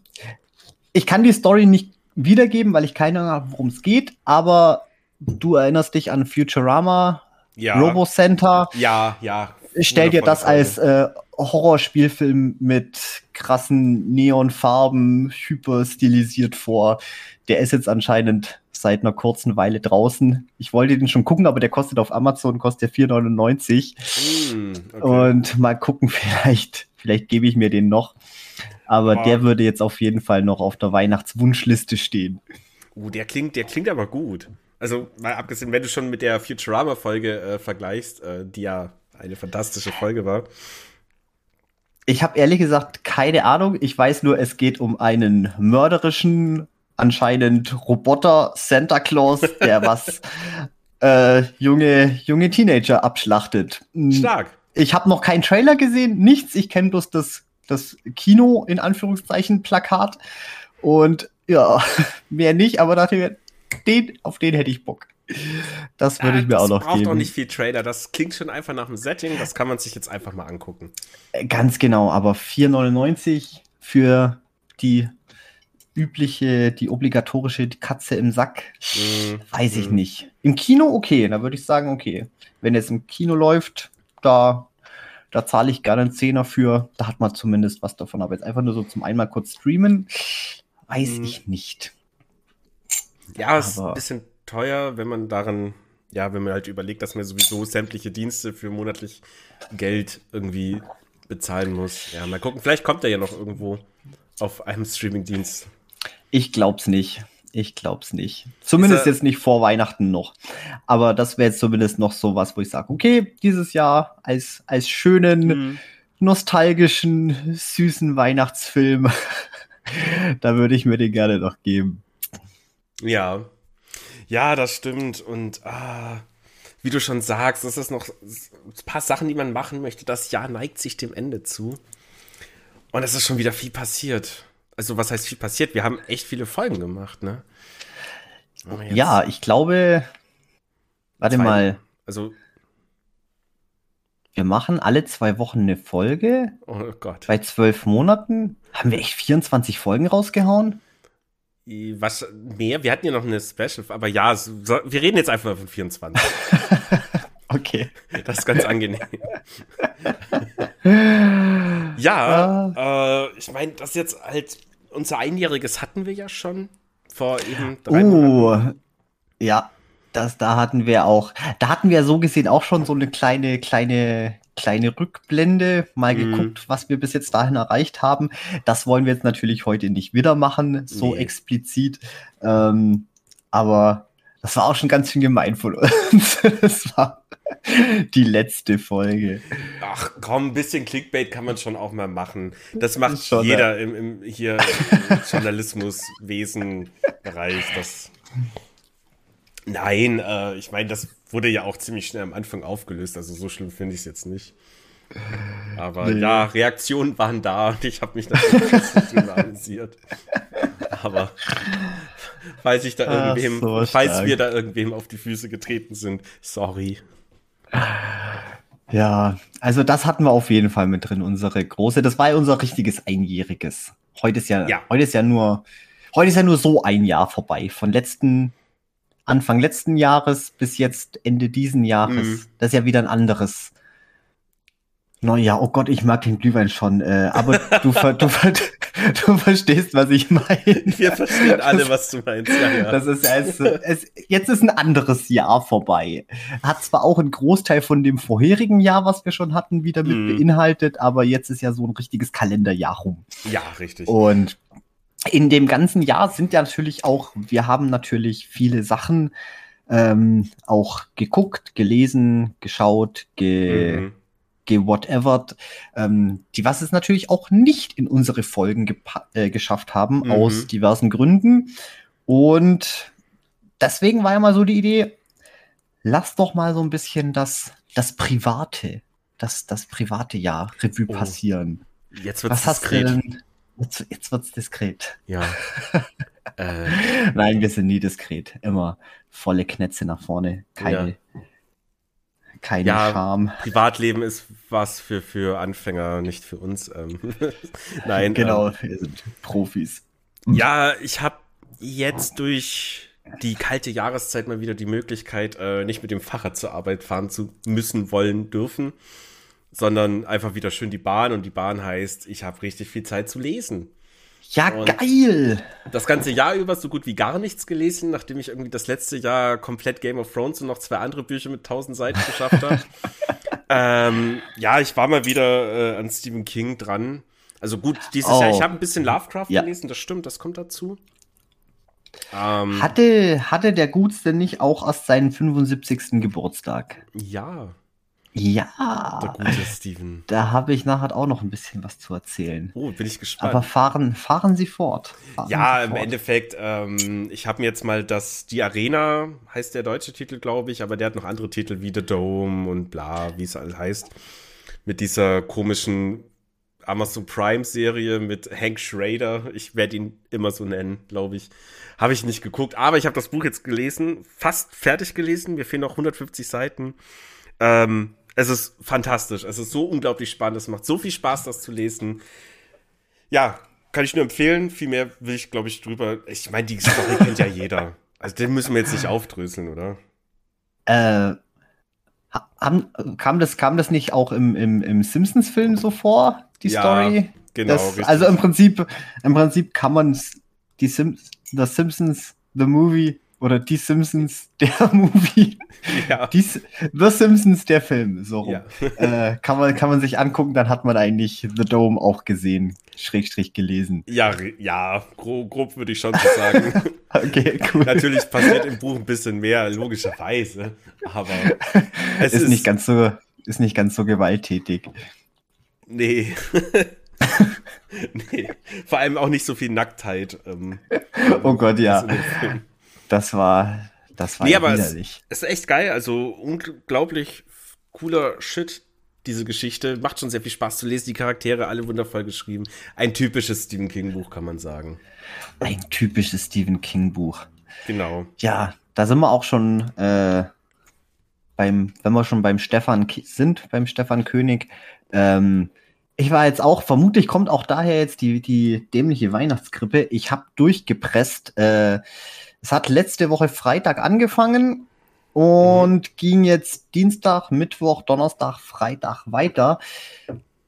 ich kann die Story nicht wiedergeben, weil ich keine Ahnung habe, worum es geht, aber du erinnerst dich an Futurama, ja. Robo Center. Ja, ja. Stell dir das als äh, Horrorspielfilm mit krassen Neonfarben, hyper stilisiert vor. Der ist jetzt anscheinend seit einer kurzen Weile draußen. Ich wollte den schon gucken, aber der kostet auf Amazon kostet 4,99. Mm, okay. Und mal gucken, vielleicht, vielleicht gebe ich mir den noch. Aber wow. der würde jetzt auf jeden Fall noch auf der Weihnachtswunschliste stehen. Uh, der klingt, der klingt aber gut. Also, mal abgesehen, wenn du schon mit der Futurama-Folge äh, vergleichst, äh, die ja eine fantastische Folge war. Ich habe ehrlich gesagt keine Ahnung. Ich weiß nur, es geht um einen mörderischen, anscheinend Roboter Santa Claus, der was äh, junge, junge Teenager abschlachtet. Hm. Stark. Ich habe noch keinen Trailer gesehen, nichts. Ich kenne bloß das, das Kino, in Anführungszeichen, Plakat. Und ja, mehr nicht, aber dachte mir, den, auf den hätte ich Bock. Das würde ich mir auch noch geben. Das braucht doch nicht viel Trailer. Das klingt schon einfach nach einem Setting. Das kann man sich jetzt einfach mal angucken. Äh, ganz genau, aber 4,99 für die übliche, die obligatorische Katze im Sack, mm, weiß ich mm. nicht. Im Kino okay, da würde ich sagen, okay. Wenn es im Kino läuft, da, da zahle ich gerne einen Zehner für. Da hat man zumindest was davon. Aber jetzt einfach nur so zum einmal kurz streamen, weiß mm. ich nicht. Ja, es ist ein bisschen teuer, wenn man daran, ja, wenn man halt überlegt, dass man sowieso sämtliche Dienste für monatlich Geld irgendwie bezahlen muss. Ja, mal gucken, vielleicht kommt er ja noch irgendwo auf einem Streamingdienst. Ich glaub's nicht. Ich glaub's nicht. Zumindest jetzt nicht vor Weihnachten noch. Aber das wäre jetzt zumindest noch so was, wo ich sage, okay, dieses Jahr als, als schönen, mhm. nostalgischen, süßen Weihnachtsfilm, da würde ich mir den gerne noch geben. Ja, ja, das stimmt. Und ah, wie du schon sagst, das ist noch ein paar Sachen, die man machen möchte. Das Jahr neigt sich dem Ende zu. Und es ist schon wieder viel passiert. Also, was heißt viel passiert? Wir haben echt viele Folgen gemacht, ne? Ja, ich glaube. Warte zwei, mal. Also. Wir machen alle zwei Wochen eine Folge. Oh Gott. Bei zwölf Monaten. Haben wir echt 24 Folgen rausgehauen? Was mehr? Wir hatten ja noch eine Special, aber ja, so, wir reden jetzt einfach von 24. okay. Das ist ganz angenehm. ja, ah. äh, ich meine, das jetzt halt, unser Einjähriges hatten wir ja schon vor eben drei uh, Monaten. Ja, das, da hatten wir auch, da hatten wir so gesehen auch schon so eine kleine, kleine kleine Rückblende, mal mhm. geguckt, was wir bis jetzt dahin erreicht haben. Das wollen wir jetzt natürlich heute nicht wieder machen, so nee. explizit. Ähm, aber das war auch schon ganz schön gemein von uns. das war die letzte Folge. Ach komm, ein bisschen Clickbait kann man schon auch mal machen. Das macht schon, jeder im, im, hier im Journalismuswesen-Bereich. Das Nein, äh, ich meine, das wurde ja auch ziemlich schnell am Anfang aufgelöst, also so schlimm finde ich es jetzt nicht. Aber nee. ja, Reaktionen waren da und ich habe mich natürlich analysiert. Aber falls ich da Ach, irgendwem, so falls wir da irgendwem auf die Füße getreten sind, sorry. Ja, also das hatten wir auf jeden Fall mit drin, unsere große. Das war ja unser richtiges Einjähriges. Heute ist ja, ja. heute ist ja nur, heute ist ja nur so ein Jahr vorbei. Von letzten Anfang letzten Jahres bis jetzt Ende diesen Jahres. Mhm. Das ist ja wieder ein anderes Neujahr. Oh Gott, ich mag den Glühwein schon. Äh, aber du, ver du, ver du verstehst, was ich meine. Wir verstehen alle, was du meinst. Ja, ja. Das ist es, es, jetzt ist ein anderes Jahr vorbei. Hat zwar auch einen Großteil von dem vorherigen Jahr, was wir schon hatten, wieder mit mhm. beinhaltet, aber jetzt ist ja so ein richtiges Kalenderjahr rum. Ja, richtig. Und in dem ganzen Jahr sind ja natürlich auch, wir haben natürlich viele Sachen ähm, auch geguckt, gelesen, geschaut, ge, mhm. Gewhatevert, ähm, die was es natürlich auch nicht in unsere Folgen äh, geschafft haben, mhm. aus diversen Gründen. Und deswegen war ja mal so die Idee, lass doch mal so ein bisschen das, das Private, das, das private Jahr Revue oh. passieren. Jetzt wird es diskret. Denn, Jetzt, jetzt wird's diskret. Ja. äh. Nein, wir sind nie diskret. Immer volle Knätze nach vorne. Keine, ja. Keine ja, Scham. Privatleben ist was für, für Anfänger, nicht für uns. Ähm. Nein. Genau, ähm, wir sind Profis. Ja, ich habe jetzt durch die kalte Jahreszeit mal wieder die Möglichkeit, äh, nicht mit dem Fahrrad zur Arbeit fahren zu müssen, wollen, dürfen. sondern einfach wieder schön die Bahn und die Bahn heißt, ich habe richtig viel Zeit zu lesen. Ja, und geil! Das ganze Jahr über so gut wie gar nichts gelesen, nachdem ich irgendwie das letzte Jahr komplett Game of Thrones und noch zwei andere Bücher mit tausend Seiten geschafft habe. ähm, ja, ich war mal wieder äh, an Stephen King dran. Also gut, dieses oh. Jahr, ich habe ein bisschen Lovecraft ja. gelesen, das stimmt, das kommt dazu. Ähm, hatte, hatte der Guts denn nicht auch erst seinen 75. Geburtstag? Ja. Ja. Der gute Steven. Da habe ich nachher auch noch ein bisschen was zu erzählen. Oh, bin ich gespannt. Aber fahren, fahren Sie fort. Fahren ja, Sie im fort. Endeffekt, ähm, ich habe mir jetzt mal das, die Arena heißt der deutsche Titel, glaube ich, aber der hat noch andere Titel wie The Dome und bla, wie es alles heißt. Mit dieser komischen Amazon Prime Serie mit Hank Schrader. Ich werde ihn immer so nennen, glaube ich. Habe ich nicht geguckt, aber ich habe das Buch jetzt gelesen, fast fertig gelesen. Mir fehlen noch 150 Seiten. Ähm, es ist fantastisch. Es ist so unglaublich spannend. Es macht so viel Spaß, das zu lesen. Ja, kann ich nur empfehlen. Viel mehr will ich, glaube ich, drüber. Ich meine, die Story kennt ja jeder. Also den müssen wir jetzt nicht aufdröseln, oder? Äh, haben, kam, das, kam das nicht auch im, im, im Simpsons-Film so vor, die ja, Story? Genau. Das, also im Prinzip, im Prinzip kann man die Sim The Simpsons, The Movie, oder Die Simpsons, der Movie. Ja. Die, The Simpsons, der Film, so rum. Ja. äh, kann, man, kann man sich angucken, dann hat man eigentlich The Dome auch gesehen, Schrägstrich gelesen. Ja, ja, grob, grob würde ich schon so sagen. okay, cool. Natürlich passiert im Buch ein bisschen mehr, logischerweise. Aber es ist, ist nicht ganz so, ist nicht ganz so gewalttätig. Nee. nee. Vor allem auch nicht so viel Nacktheit. Ähm, oh Gott, ja das war, das war nee, aber widerlich. Es, ist echt geil, also unglaublich cooler Shit, diese Geschichte. Macht schon sehr viel Spaß zu lesen, die Charaktere alle wundervoll geschrieben. Ein typisches Stephen King-Buch, kann man sagen. Ein typisches Stephen King-Buch. Genau. Ja, da sind wir auch schon äh, beim, wenn wir schon beim Stefan sind, beim Stefan König. Ähm, ich war jetzt auch, vermutlich kommt auch daher jetzt die, die dämliche Weihnachtskrippe. Ich habe durchgepresst äh, es hat letzte Woche Freitag angefangen und mhm. ging jetzt Dienstag, Mittwoch, Donnerstag, Freitag weiter.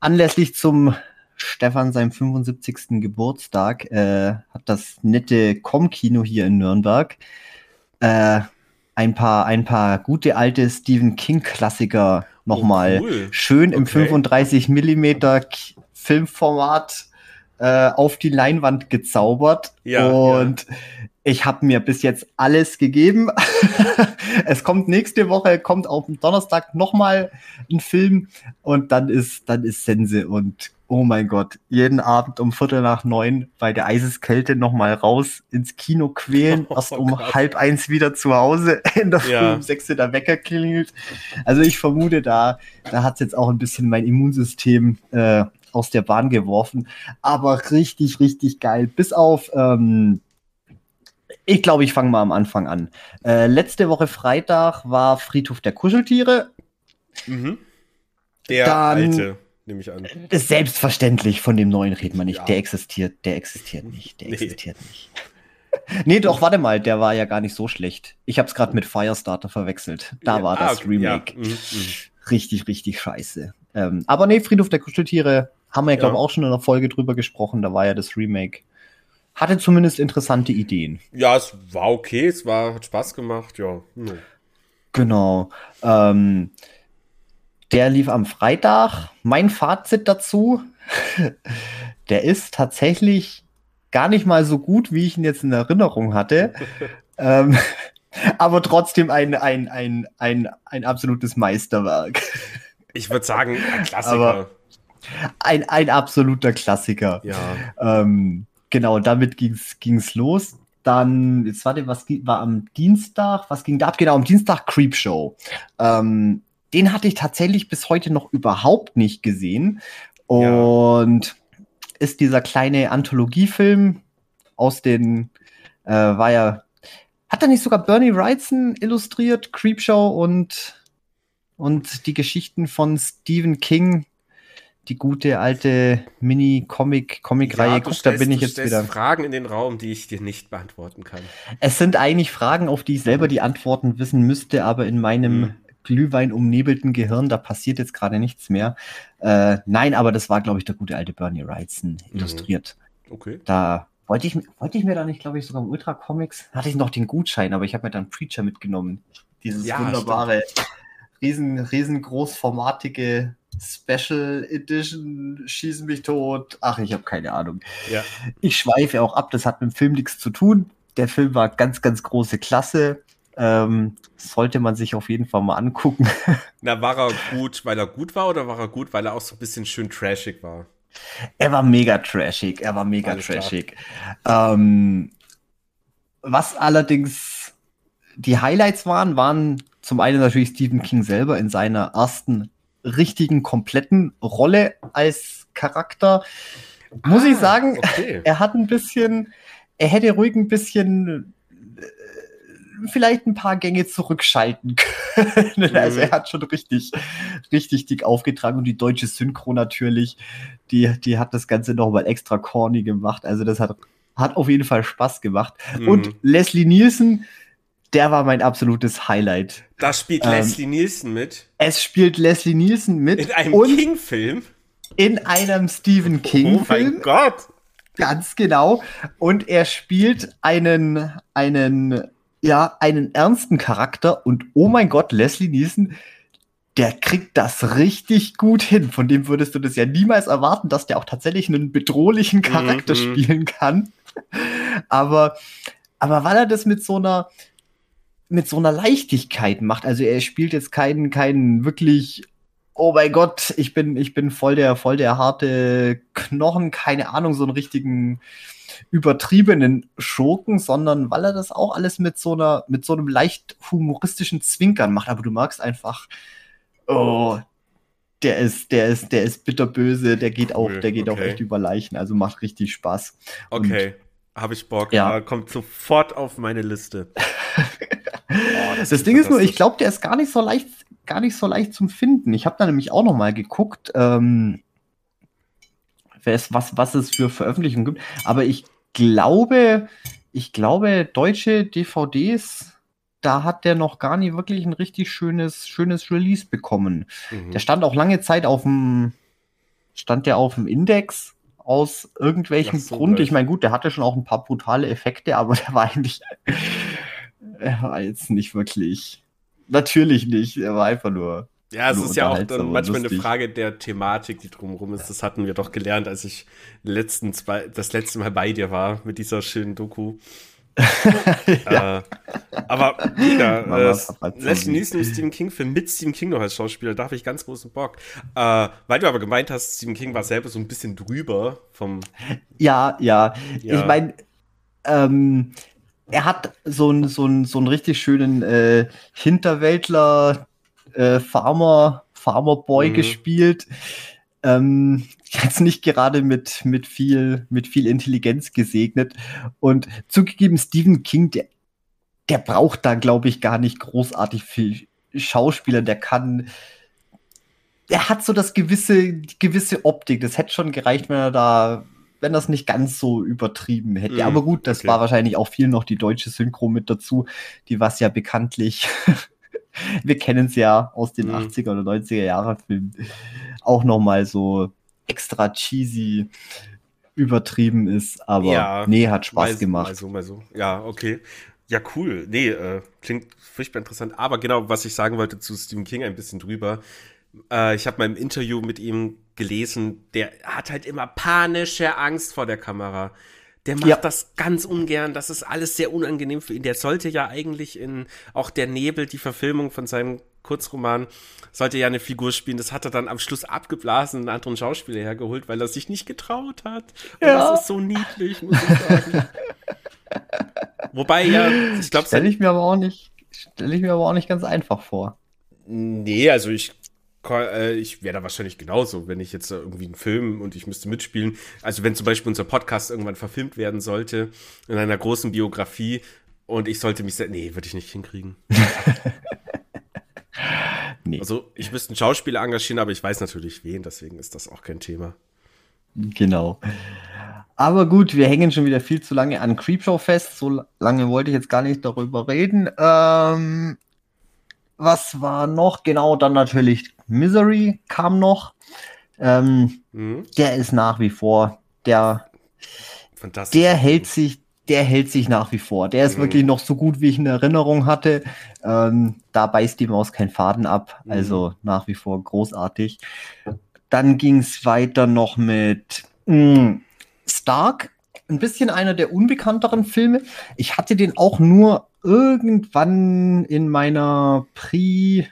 Anlässlich zum Stefan seinem 75. Geburtstag äh, hat das nette Com-Kino hier in Nürnberg äh, ein paar, ein paar gute alte Stephen King-Klassiker nochmal oh, cool. schön okay. im 35 Millimeter Filmformat äh, auf die Leinwand gezaubert. Ja, und ja. Ich habe mir bis jetzt alles gegeben. es kommt nächste Woche, kommt auf Donnerstag nochmal ein Film und dann ist, dann ist Sense und oh mein Gott, jeden Abend um Viertel nach neun bei der Eiseskälte nochmal raus ins Kino quälen, erst oh, um krass. halb eins wieder zu Hause, in der Früh ja. um sechs der Wecker klingelt. Also ich vermute, da, da hat jetzt auch ein bisschen mein Immunsystem äh, aus der Bahn geworfen. Aber richtig, richtig geil. Bis auf, ähm, ich glaube, ich fange mal am Anfang an. Äh, letzte Woche Freitag war Friedhof der Kuscheltiere. Mhm. Der Dann, alte, nehme ich an. Selbstverständlich, von dem neuen reden wir nicht. Ja. Der existiert, der existiert nicht. Der nee. existiert nicht. nee, doch, warte mal, der war ja gar nicht so schlecht. Ich habe es gerade mit Firestarter verwechselt. Da ja, war das ah, Remake. Ja. Mhm, mhm. Richtig, richtig scheiße. Ähm, aber nee, Friedhof der Kuscheltiere haben wir ja, glaube ich, auch schon in einer Folge drüber gesprochen. Da war ja das Remake. Hatte zumindest interessante Ideen. Ja, es war okay, es war, hat Spaß gemacht, ja. Hm. Genau. Ähm, der lief am Freitag. Mein Fazit dazu, der ist tatsächlich gar nicht mal so gut, wie ich ihn jetzt in Erinnerung hatte. ähm, aber trotzdem ein, ein, ein, ein, ein absolutes Meisterwerk. Ich würde sagen, ein Klassiker. Aber ein, ein absoluter Klassiker. Ja. Ähm, genau, damit ging es los. Dann, jetzt warte, was war am Dienstag? Was ging da ab? Genau, am Dienstag Creepshow. Ähm, den hatte ich tatsächlich bis heute noch überhaupt nicht gesehen. Und ja. ist dieser kleine Anthologiefilm aus den, äh, war ja, hat er nicht sogar Bernie Wrightson illustriert, Creepshow und, und die Geschichten von Stephen King die gute alte Mini-Comic-Comic-Reihe. Ja, da bin ich jetzt wieder. Fragen in den Raum, die ich dir nicht beantworten kann. Es sind eigentlich Fragen, auf die ich selber die Antworten wissen müsste, aber in meinem hm. Glühwein umnebelten Gehirn, da passiert jetzt gerade nichts mehr. Äh, nein, aber das war, glaube ich, der gute alte Bernie Wrightson mhm. illustriert. Okay. Da wollte ich, wollte ich mir da nicht, glaube ich, sogar im Ultra Comics, hatte ich noch den Gutschein, aber ich habe mir dann Preacher mitgenommen. Dieses ja, wunderbare, riesen, riesengroßformatige Special Edition, schießen mich tot. Ach, ich habe keine Ahnung. Ja. Ich schweife auch ab, das hat mit dem Film nichts zu tun. Der Film war ganz, ganz große Klasse. Ähm, sollte man sich auf jeden Fall mal angucken. Na, war er gut, weil er gut war oder war er gut, weil er auch so ein bisschen schön trashig war? Er war mega trashig, er war mega Alles trashig. Ähm, was allerdings die Highlights waren, waren zum einen natürlich Stephen King selber in seiner ersten richtigen, kompletten Rolle als Charakter. Muss ah, ich sagen, okay. er hat ein bisschen, er hätte ruhig ein bisschen äh, vielleicht ein paar Gänge zurückschalten können. Mhm. Also er hat schon richtig, richtig dick aufgetragen und die deutsche Synchro natürlich, die, die hat das Ganze nochmal extra corny gemacht. Also das hat, hat auf jeden Fall Spaß gemacht. Mhm. Und Leslie Nielsen, der war mein absolutes Highlight. Da spielt ähm, Leslie Nielsen mit. Es spielt Leslie Nielsen mit. In einem King-Film? In einem Stephen King-Film. Oh mein Gott. Ganz genau. Und er spielt einen, einen, ja, einen ernsten Charakter. Und oh mein Gott, Leslie Nielsen, der kriegt das richtig gut hin. Von dem würdest du das ja niemals erwarten, dass der auch tatsächlich einen bedrohlichen Charakter mhm. spielen kann. aber, aber weil er das mit so einer, mit so einer Leichtigkeit macht. Also er spielt jetzt keinen, keinen wirklich, oh mein Gott, ich bin, ich bin voll der, voll der harte Knochen, keine Ahnung, so einen richtigen übertriebenen Schurken, sondern weil er das auch alles mit so einer, mit so einem leicht humoristischen Zwinkern macht. Aber du magst einfach, oh, der ist, der ist, der ist bitterböse, der geht auch, der geht okay. auch echt über Leichen, also macht richtig Spaß. Okay. Habe ich Bock. Ja. Kommt sofort auf meine Liste. oh, das, das Ding ist nur, ich glaube, der ist gar nicht so leicht, gar nicht so leicht zum Finden. Ich habe da nämlich auch noch mal geguckt, ähm, was, was es für Veröffentlichungen gibt. Aber ich glaube, ich glaube, deutsche DVDs, da hat der noch gar nicht wirklich ein richtig schönes, schönes Release bekommen. Mhm. Der stand auch lange Zeit auf dem, stand der auf dem Index aus irgendwelchem so, Grund. Ich meine, gut, der hatte schon auch ein paar brutale Effekte, aber der war eigentlich, er war jetzt nicht wirklich, natürlich nicht, er war einfach nur. Ja, es ist ja auch dann manchmal lustig. eine Frage der Thematik, die drumherum ist. Das hatten wir doch gelernt, als ich letzten zwei, das letzte Mal bei dir war mit dieser schönen Doku. ja. äh, aber mega. Äh, Leslie Nielsen im Stephen King-Film mit Stephen King noch als Schauspieler, da habe ich ganz großen Bock. Äh, weil du aber gemeint hast, Stephen King war selber so ein bisschen drüber vom. Ja, ja. ja. Ich meine, ähm, er hat so einen so so richtig schönen äh, Hinterwäldler äh, Farmer Farmer Boy mhm. gespielt. Ähm, jetzt nicht gerade mit, mit, viel, mit viel Intelligenz gesegnet. Und zugegeben, Stephen King, der, der braucht da, glaube ich, gar nicht großartig viel Schauspieler. Der kann, er hat so das gewisse, gewisse Optik. Das hätte schon gereicht, wenn er da, wenn das nicht ganz so übertrieben hätte. Mm, Aber gut, das okay. war wahrscheinlich auch viel noch die deutsche Synchro mit dazu, die was ja bekanntlich, wir kennen es ja aus den mm. 80er oder 90er Jahre Filmen, auch noch mal so extra cheesy übertrieben ist, aber ja, nee, hat Spaß mal, gemacht. Mal so, mal so. Ja, okay. Ja, cool. Nee, äh, klingt furchtbar interessant. Aber genau, was ich sagen wollte zu Stephen King ein bisschen drüber. Äh, ich habe mal im Interview mit ihm gelesen, der hat halt immer panische Angst vor der Kamera. Der macht ja. das ganz ungern. Das ist alles sehr unangenehm für ihn. Der sollte ja eigentlich in auch der Nebel, die Verfilmung von seinem Kurzroman, sollte ja eine Figur spielen. Das hat er dann am Schluss abgeblasen und einen anderen Schauspieler hergeholt, weil er sich nicht getraut hat. Und ja. das ist so niedlich, muss ich sagen. Wobei ja, ich glaube, stelle ich mir aber auch nicht, stelle ich mir aber auch nicht ganz einfach vor. Nee, also ich ich wäre da wahrscheinlich genauso, wenn ich jetzt irgendwie einen Film und ich müsste mitspielen. Also wenn zum Beispiel unser Podcast irgendwann verfilmt werden sollte in einer großen Biografie und ich sollte mich, nee, würde ich nicht hinkriegen. nee. Also ich müsste einen Schauspieler engagieren, aber ich weiß natürlich wen, deswegen ist das auch kein Thema. Genau. Aber gut, wir hängen schon wieder viel zu lange an Creepshow fest. So lange wollte ich jetzt gar nicht darüber reden. Ähm, was war noch? Genau, dann natürlich Misery kam noch. Ähm, mhm. Der ist nach wie vor der. Der hält sich, der hält sich nach wie vor. Der ist mhm. wirklich noch so gut, wie ich in Erinnerung hatte. Ähm, da beißt die Maus keinen Faden ab. Mhm. Also nach wie vor großartig. Dann ging es weiter noch mit mh, mm, Stark. Ein bisschen einer der unbekannteren Filme. Ich hatte den auch nur irgendwann in meiner Pre-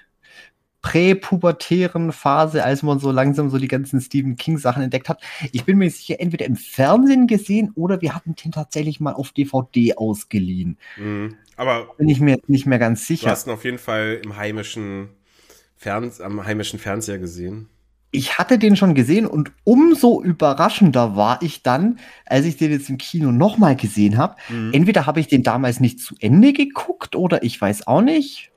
präpubertären Phase, als man so langsam so die ganzen Stephen King Sachen entdeckt hat. Ich bin mir sicher, entweder im Fernsehen gesehen oder wir hatten den tatsächlich mal auf DVD ausgeliehen. Mhm. Aber bin ich mir nicht mehr ganz sicher. Du hast ihn auf jeden Fall im heimischen Ferns am heimischen Fernseher gesehen. Ich hatte den schon gesehen und umso überraschender war ich dann, als ich den jetzt im Kino nochmal gesehen habe. Mhm. Entweder habe ich den damals nicht zu Ende geguckt oder ich weiß auch nicht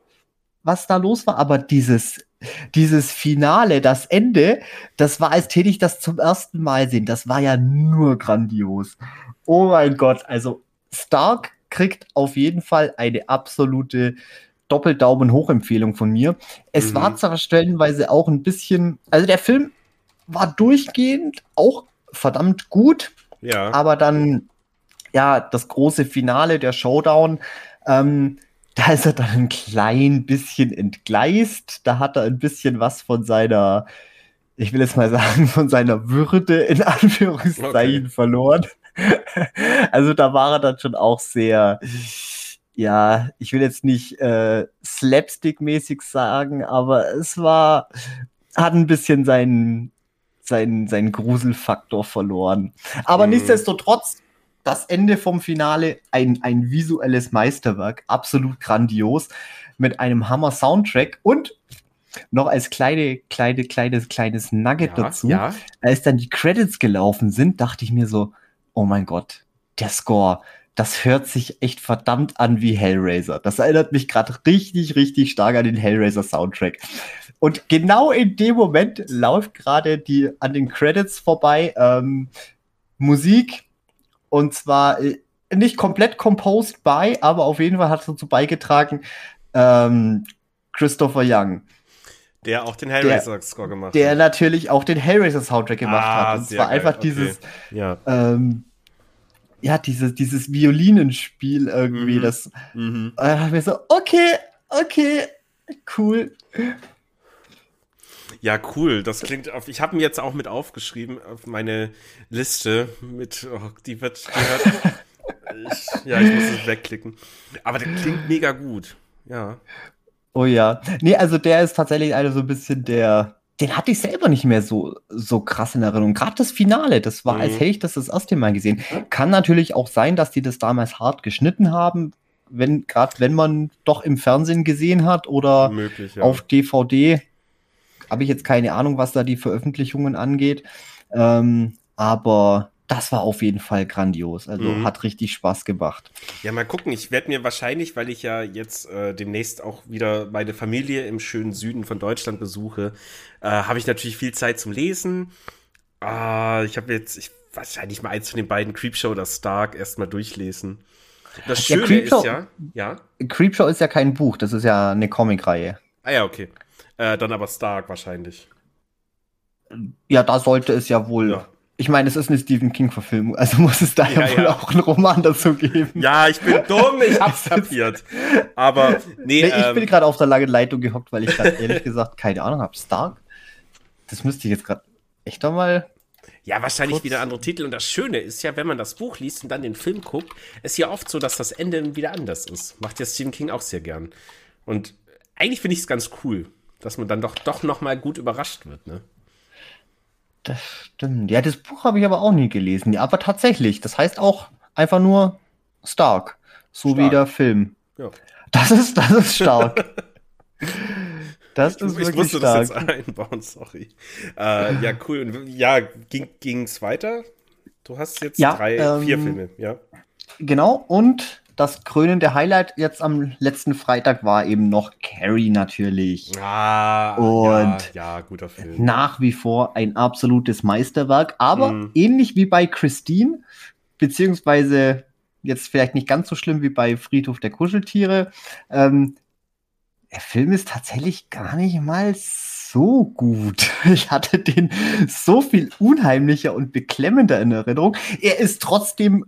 was da los war, aber dieses, dieses Finale, das Ende, das war, als täte ich das zum ersten Mal sehen. Das war ja nur grandios. Oh mein Gott, also Stark kriegt auf jeden Fall eine absolute Doppeldaumen Hoch-Empfehlung von mir. Es mhm. war zwar stellenweise auch ein bisschen, also der Film war durchgehend auch verdammt gut, ja. aber dann, ja, das große Finale, der Showdown, ähm, da ist er dann ein klein bisschen entgleist. Da hat er ein bisschen was von seiner, ich will jetzt mal sagen, von seiner Würde in Anführungszeichen okay. verloren. Also da war er dann schon auch sehr, ja, ich will jetzt nicht äh, slapstick-mäßig sagen, aber es war, hat ein bisschen seinen, seinen, seinen Gruselfaktor verloren. Aber mhm. nichtsdestotrotz, das Ende vom Finale ein, ein visuelles Meisterwerk, absolut grandios, mit einem Hammer-Soundtrack und noch als kleine, kleine, kleines, kleines Nugget ja, dazu, ja. als dann die Credits gelaufen sind, dachte ich mir so, oh mein Gott, der Score, das hört sich echt verdammt an wie Hellraiser. Das erinnert mich gerade richtig, richtig stark an den Hellraiser Soundtrack. Und genau in dem Moment läuft gerade die an den Credits vorbei ähm, Musik und zwar äh, nicht komplett composed by, aber auf jeden Fall hat dazu beigetragen ähm, Christopher Young. Der auch den Hellraiser-Score gemacht hat. Der natürlich auch den Hellraiser-Soundtrack gemacht ah, hat. Und zwar geil. einfach okay. dieses, ja, ähm, ja dieses, dieses Violinenspiel irgendwie. Mhm. Das mhm. Äh, mir so, okay, okay, cool. Ja, cool. Das klingt auf. Ich habe mir jetzt auch mit aufgeschrieben auf meine Liste mit. Oh, die wird. Die ich, ja, ich muss es wegklicken. Aber der klingt mega gut. Ja. Oh ja. Nee, also der ist tatsächlich einer so ein bisschen der. Den hatte ich selber nicht mehr so, so krass in Erinnerung. Gerade das Finale, das war, mhm. als hätte ich das das erste Mal gesehen. Kann natürlich auch sein, dass die das damals hart geschnitten haben, wenn, gerade wenn man doch im Fernsehen gesehen hat oder Möglich, ja. auf DVD habe ich jetzt keine Ahnung, was da die Veröffentlichungen angeht. Ähm, aber das war auf jeden Fall grandios. Also mhm. hat richtig Spaß gemacht. Ja, mal gucken. Ich werde mir wahrscheinlich, weil ich ja jetzt äh, demnächst auch wieder meine Familie im schönen Süden von Deutschland besuche, äh, habe ich natürlich viel Zeit zum Lesen. Ah, ich habe jetzt ich, wahrscheinlich mal eins von den beiden Creepshow oder Stark erstmal durchlesen. Das Schöne ja, ist ja, ja. Creepshow ist ja kein Buch, das ist ja eine Comicreihe. Ah ja, okay. Äh, dann aber Stark wahrscheinlich. Ja, da sollte es ja wohl. Ja. Ich meine, es ist eine Stephen King-Verfilmung, also muss es da ja, ja wohl auch einen Roman dazu geben. Ja, ich bin dumm, ich hab's kapiert. Aber nee, nee ich ähm, bin gerade auf der langen Leitung gehockt, weil ich gerade ehrlich gesagt keine Ahnung habe. Stark? Das müsste ich jetzt gerade echt mal. Ja, wahrscheinlich wieder andere Titel. Und das Schöne ist ja, wenn man das Buch liest und dann den Film guckt, ist ja oft so, dass das Ende wieder anders ist. Macht ja Stephen King auch sehr gern. Und eigentlich finde ich es ganz cool dass man dann doch, doch noch mal gut überrascht wird, ne? Das stimmt. Ja, das Buch habe ich aber auch nie gelesen. Ja, aber tatsächlich, das heißt auch einfach nur Stark, so stark. wie der Film. Ja. Das ist, das ist stark. das ist ich, wirklich ich musste stark. das jetzt einbauen, sorry. Äh, ja, cool. Und ja, ging es weiter? Du hast jetzt ja, drei, ähm, vier Filme, ja. Genau, und das krönende Highlight jetzt am letzten Freitag war eben noch Carrie natürlich. Ah, und ja, ja, guter Film. Nach wie vor ein absolutes Meisterwerk, aber mhm. ähnlich wie bei Christine, beziehungsweise jetzt vielleicht nicht ganz so schlimm wie bei Friedhof der Kuscheltiere, ähm, der Film ist tatsächlich gar nicht mal so gut. Ich hatte den so viel unheimlicher und beklemmender in Erinnerung. Er ist trotzdem,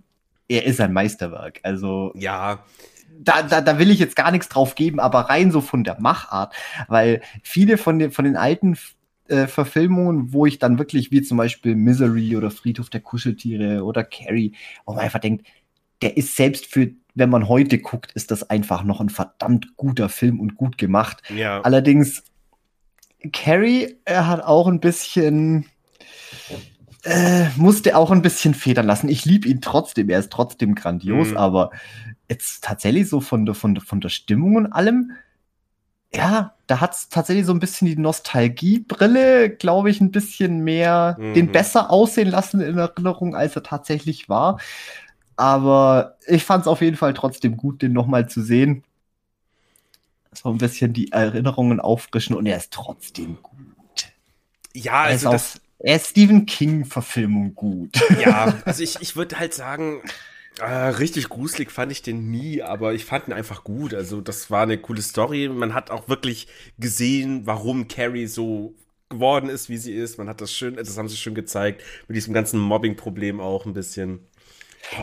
er ist ein Meisterwerk. Also. Ja. Da, da, da will ich jetzt gar nichts drauf geben, aber rein so von der Machart, weil viele von den, von den alten äh, Verfilmungen, wo ich dann wirklich, wie zum Beispiel Misery oder Friedhof der Kuscheltiere oder Carrie, wo man einfach denkt, der ist selbst für, wenn man heute guckt, ist das einfach noch ein verdammt guter Film und gut gemacht. Ja. Allerdings Carrie, er hat auch ein bisschen, äh, musste auch ein bisschen federn lassen. Ich liebe ihn trotzdem, er ist trotzdem grandios, mhm. aber jetzt tatsächlich so von der, von, der, von der Stimmung und allem, ja, da hat es tatsächlich so ein bisschen die Nostalgiebrille, glaube ich, ein bisschen mehr mhm. den besser aussehen lassen in Erinnerung, als er tatsächlich war. Aber ich fand es auf jeden Fall trotzdem gut, den nochmal zu sehen so ein bisschen die Erinnerungen auffrischen und er ist trotzdem gut. Ja, also er ist, das, er ist Stephen King-Verfilmung gut. Ja, also ich, ich würde halt sagen, äh, richtig gruselig fand ich den nie, aber ich fand ihn einfach gut. Also das war eine coole Story. Man hat auch wirklich gesehen, warum Carrie so geworden ist, wie sie ist. Man hat das schön, das haben sie schön gezeigt, mit diesem ganzen Mobbing-Problem auch ein bisschen.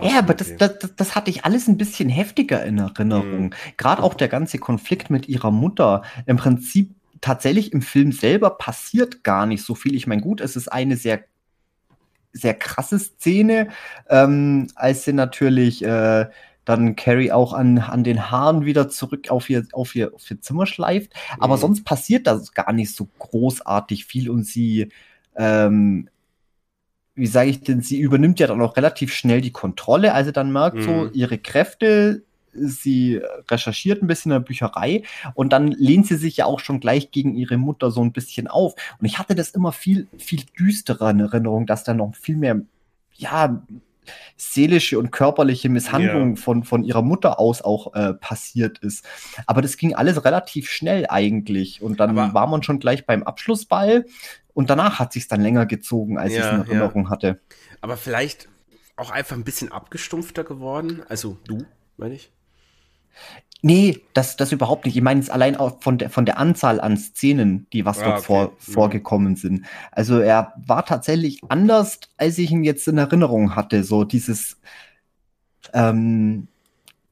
Ja, aber das, das, das hatte ich alles ein bisschen heftiger in Erinnerung. Mhm. Gerade auch der ganze Konflikt mit ihrer Mutter. Im Prinzip tatsächlich im Film selber passiert gar nicht so viel. Ich meine, gut, es ist eine sehr, sehr krasse Szene, ähm, als sie natürlich äh, dann Carrie auch an, an den Haaren wieder zurück auf ihr, auf ihr, auf ihr Zimmer schleift. Aber mhm. sonst passiert das gar nicht so großartig viel und sie ähm, wie sage ich denn, sie übernimmt ja dann auch relativ schnell die Kontrolle, also dann merkt mhm. so ihre Kräfte, sie recherchiert ein bisschen in der Bücherei und dann lehnt sie sich ja auch schon gleich gegen ihre Mutter so ein bisschen auf. Und ich hatte das immer viel, viel düsterer in Erinnerung, dass da noch viel mehr, ja, seelische und körperliche Misshandlung ja. von, von ihrer Mutter aus auch äh, passiert ist. Aber das ging alles relativ schnell eigentlich. Und dann Aber war man schon gleich beim Abschlussball und danach hat sich dann länger gezogen, als ja, ich es in Erinnerung ja. hatte. Aber vielleicht auch einfach ein bisschen abgestumpfter geworden. Also du, meine ich? Nee, das, das überhaupt nicht. Ich meine es allein auch von der, von der Anzahl an Szenen, die was ah, dort okay. vor, mhm. vorgekommen sind. Also er war tatsächlich anders, als ich ihn jetzt in Erinnerung hatte. So dieses, ähm,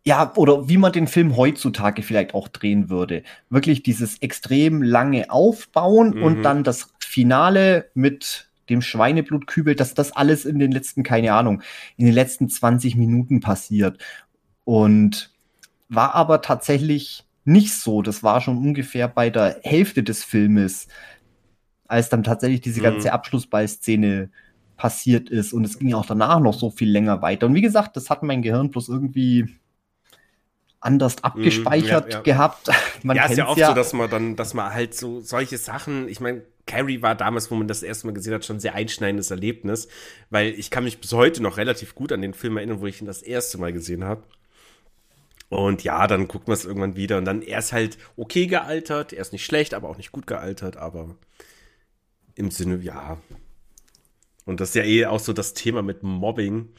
ja, oder wie man den Film heutzutage vielleicht auch drehen würde. Wirklich dieses extrem lange Aufbauen mhm. und dann das Finale mit dem Schweineblutkübel, dass das alles in den letzten, keine Ahnung, in den letzten 20 Minuten passiert. Und war aber tatsächlich nicht so. Das war schon ungefähr bei der Hälfte des Filmes, als dann tatsächlich diese mhm. ganze Abschlussballszene passiert ist. Und es ging auch danach noch so viel länger weiter. Und wie gesagt, das hat mein Gehirn bloß irgendwie anders mhm, abgespeichert ja, ja. gehabt. Man ja, ist ja oft ja. so, dass man dann, dass man halt so solche Sachen, ich meine, Carrie war damals, wo man das erste Mal gesehen hat, schon ein sehr einschneidendes Erlebnis, weil ich kann mich bis heute noch relativ gut an den Film erinnern, wo ich ihn das erste Mal gesehen habe. Und ja, dann guckt man es irgendwann wieder und dann er ist halt okay gealtert, er ist nicht schlecht, aber auch nicht gut gealtert, aber im Sinne, ja. Und das ist ja eh auch so das Thema mit Mobbing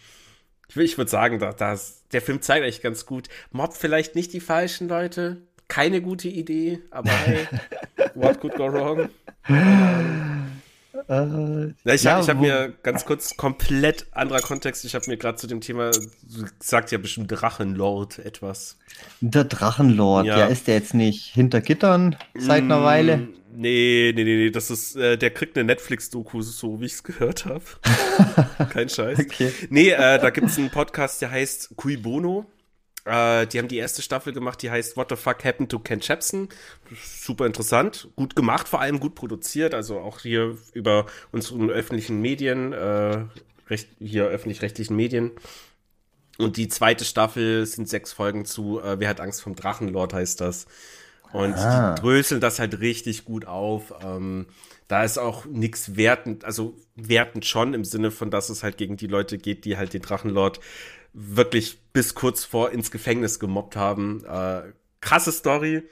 ich würde sagen, da, das, der Film zeigt eigentlich ganz gut. Mob vielleicht nicht die falschen Leute. Keine gute Idee, aber hey, what could go wrong? Äh, ja, ich ja, habe hab mir ganz kurz komplett anderer Kontext. Ich habe mir gerade zu dem Thema, sagt ja bestimmt Drachenlord etwas. Der Drachenlord, ja, ja ist der jetzt nicht hinter Gittern seit einer mm, Weile? Nee, nee, nee, nee, das ist, äh, der kriegt eine Netflix-Doku, so wie ich es gehört habe. Kein Scheiß. Okay. Nee, äh, da gibt es einen Podcast, der heißt Cui Bono. Äh, die haben die erste Staffel gemacht, die heißt What the Fuck Happened to Ken Chapson. Super interessant, gut gemacht, vor allem gut produziert, also auch hier über unseren öffentlichen Medien, äh, recht, hier öffentlich-rechtlichen Medien. Und die zweite Staffel sind sechs Folgen zu äh, Wer hat Angst vom Drachenlord heißt das. Und ah. die dröseln das halt richtig gut auf. Ähm, da ist auch nichts wertend, also wertend schon im Sinne von, dass es halt gegen die Leute geht, die halt den Drachenlord wirklich bis kurz vor ins Gefängnis gemobbt haben. Äh, krasse Story.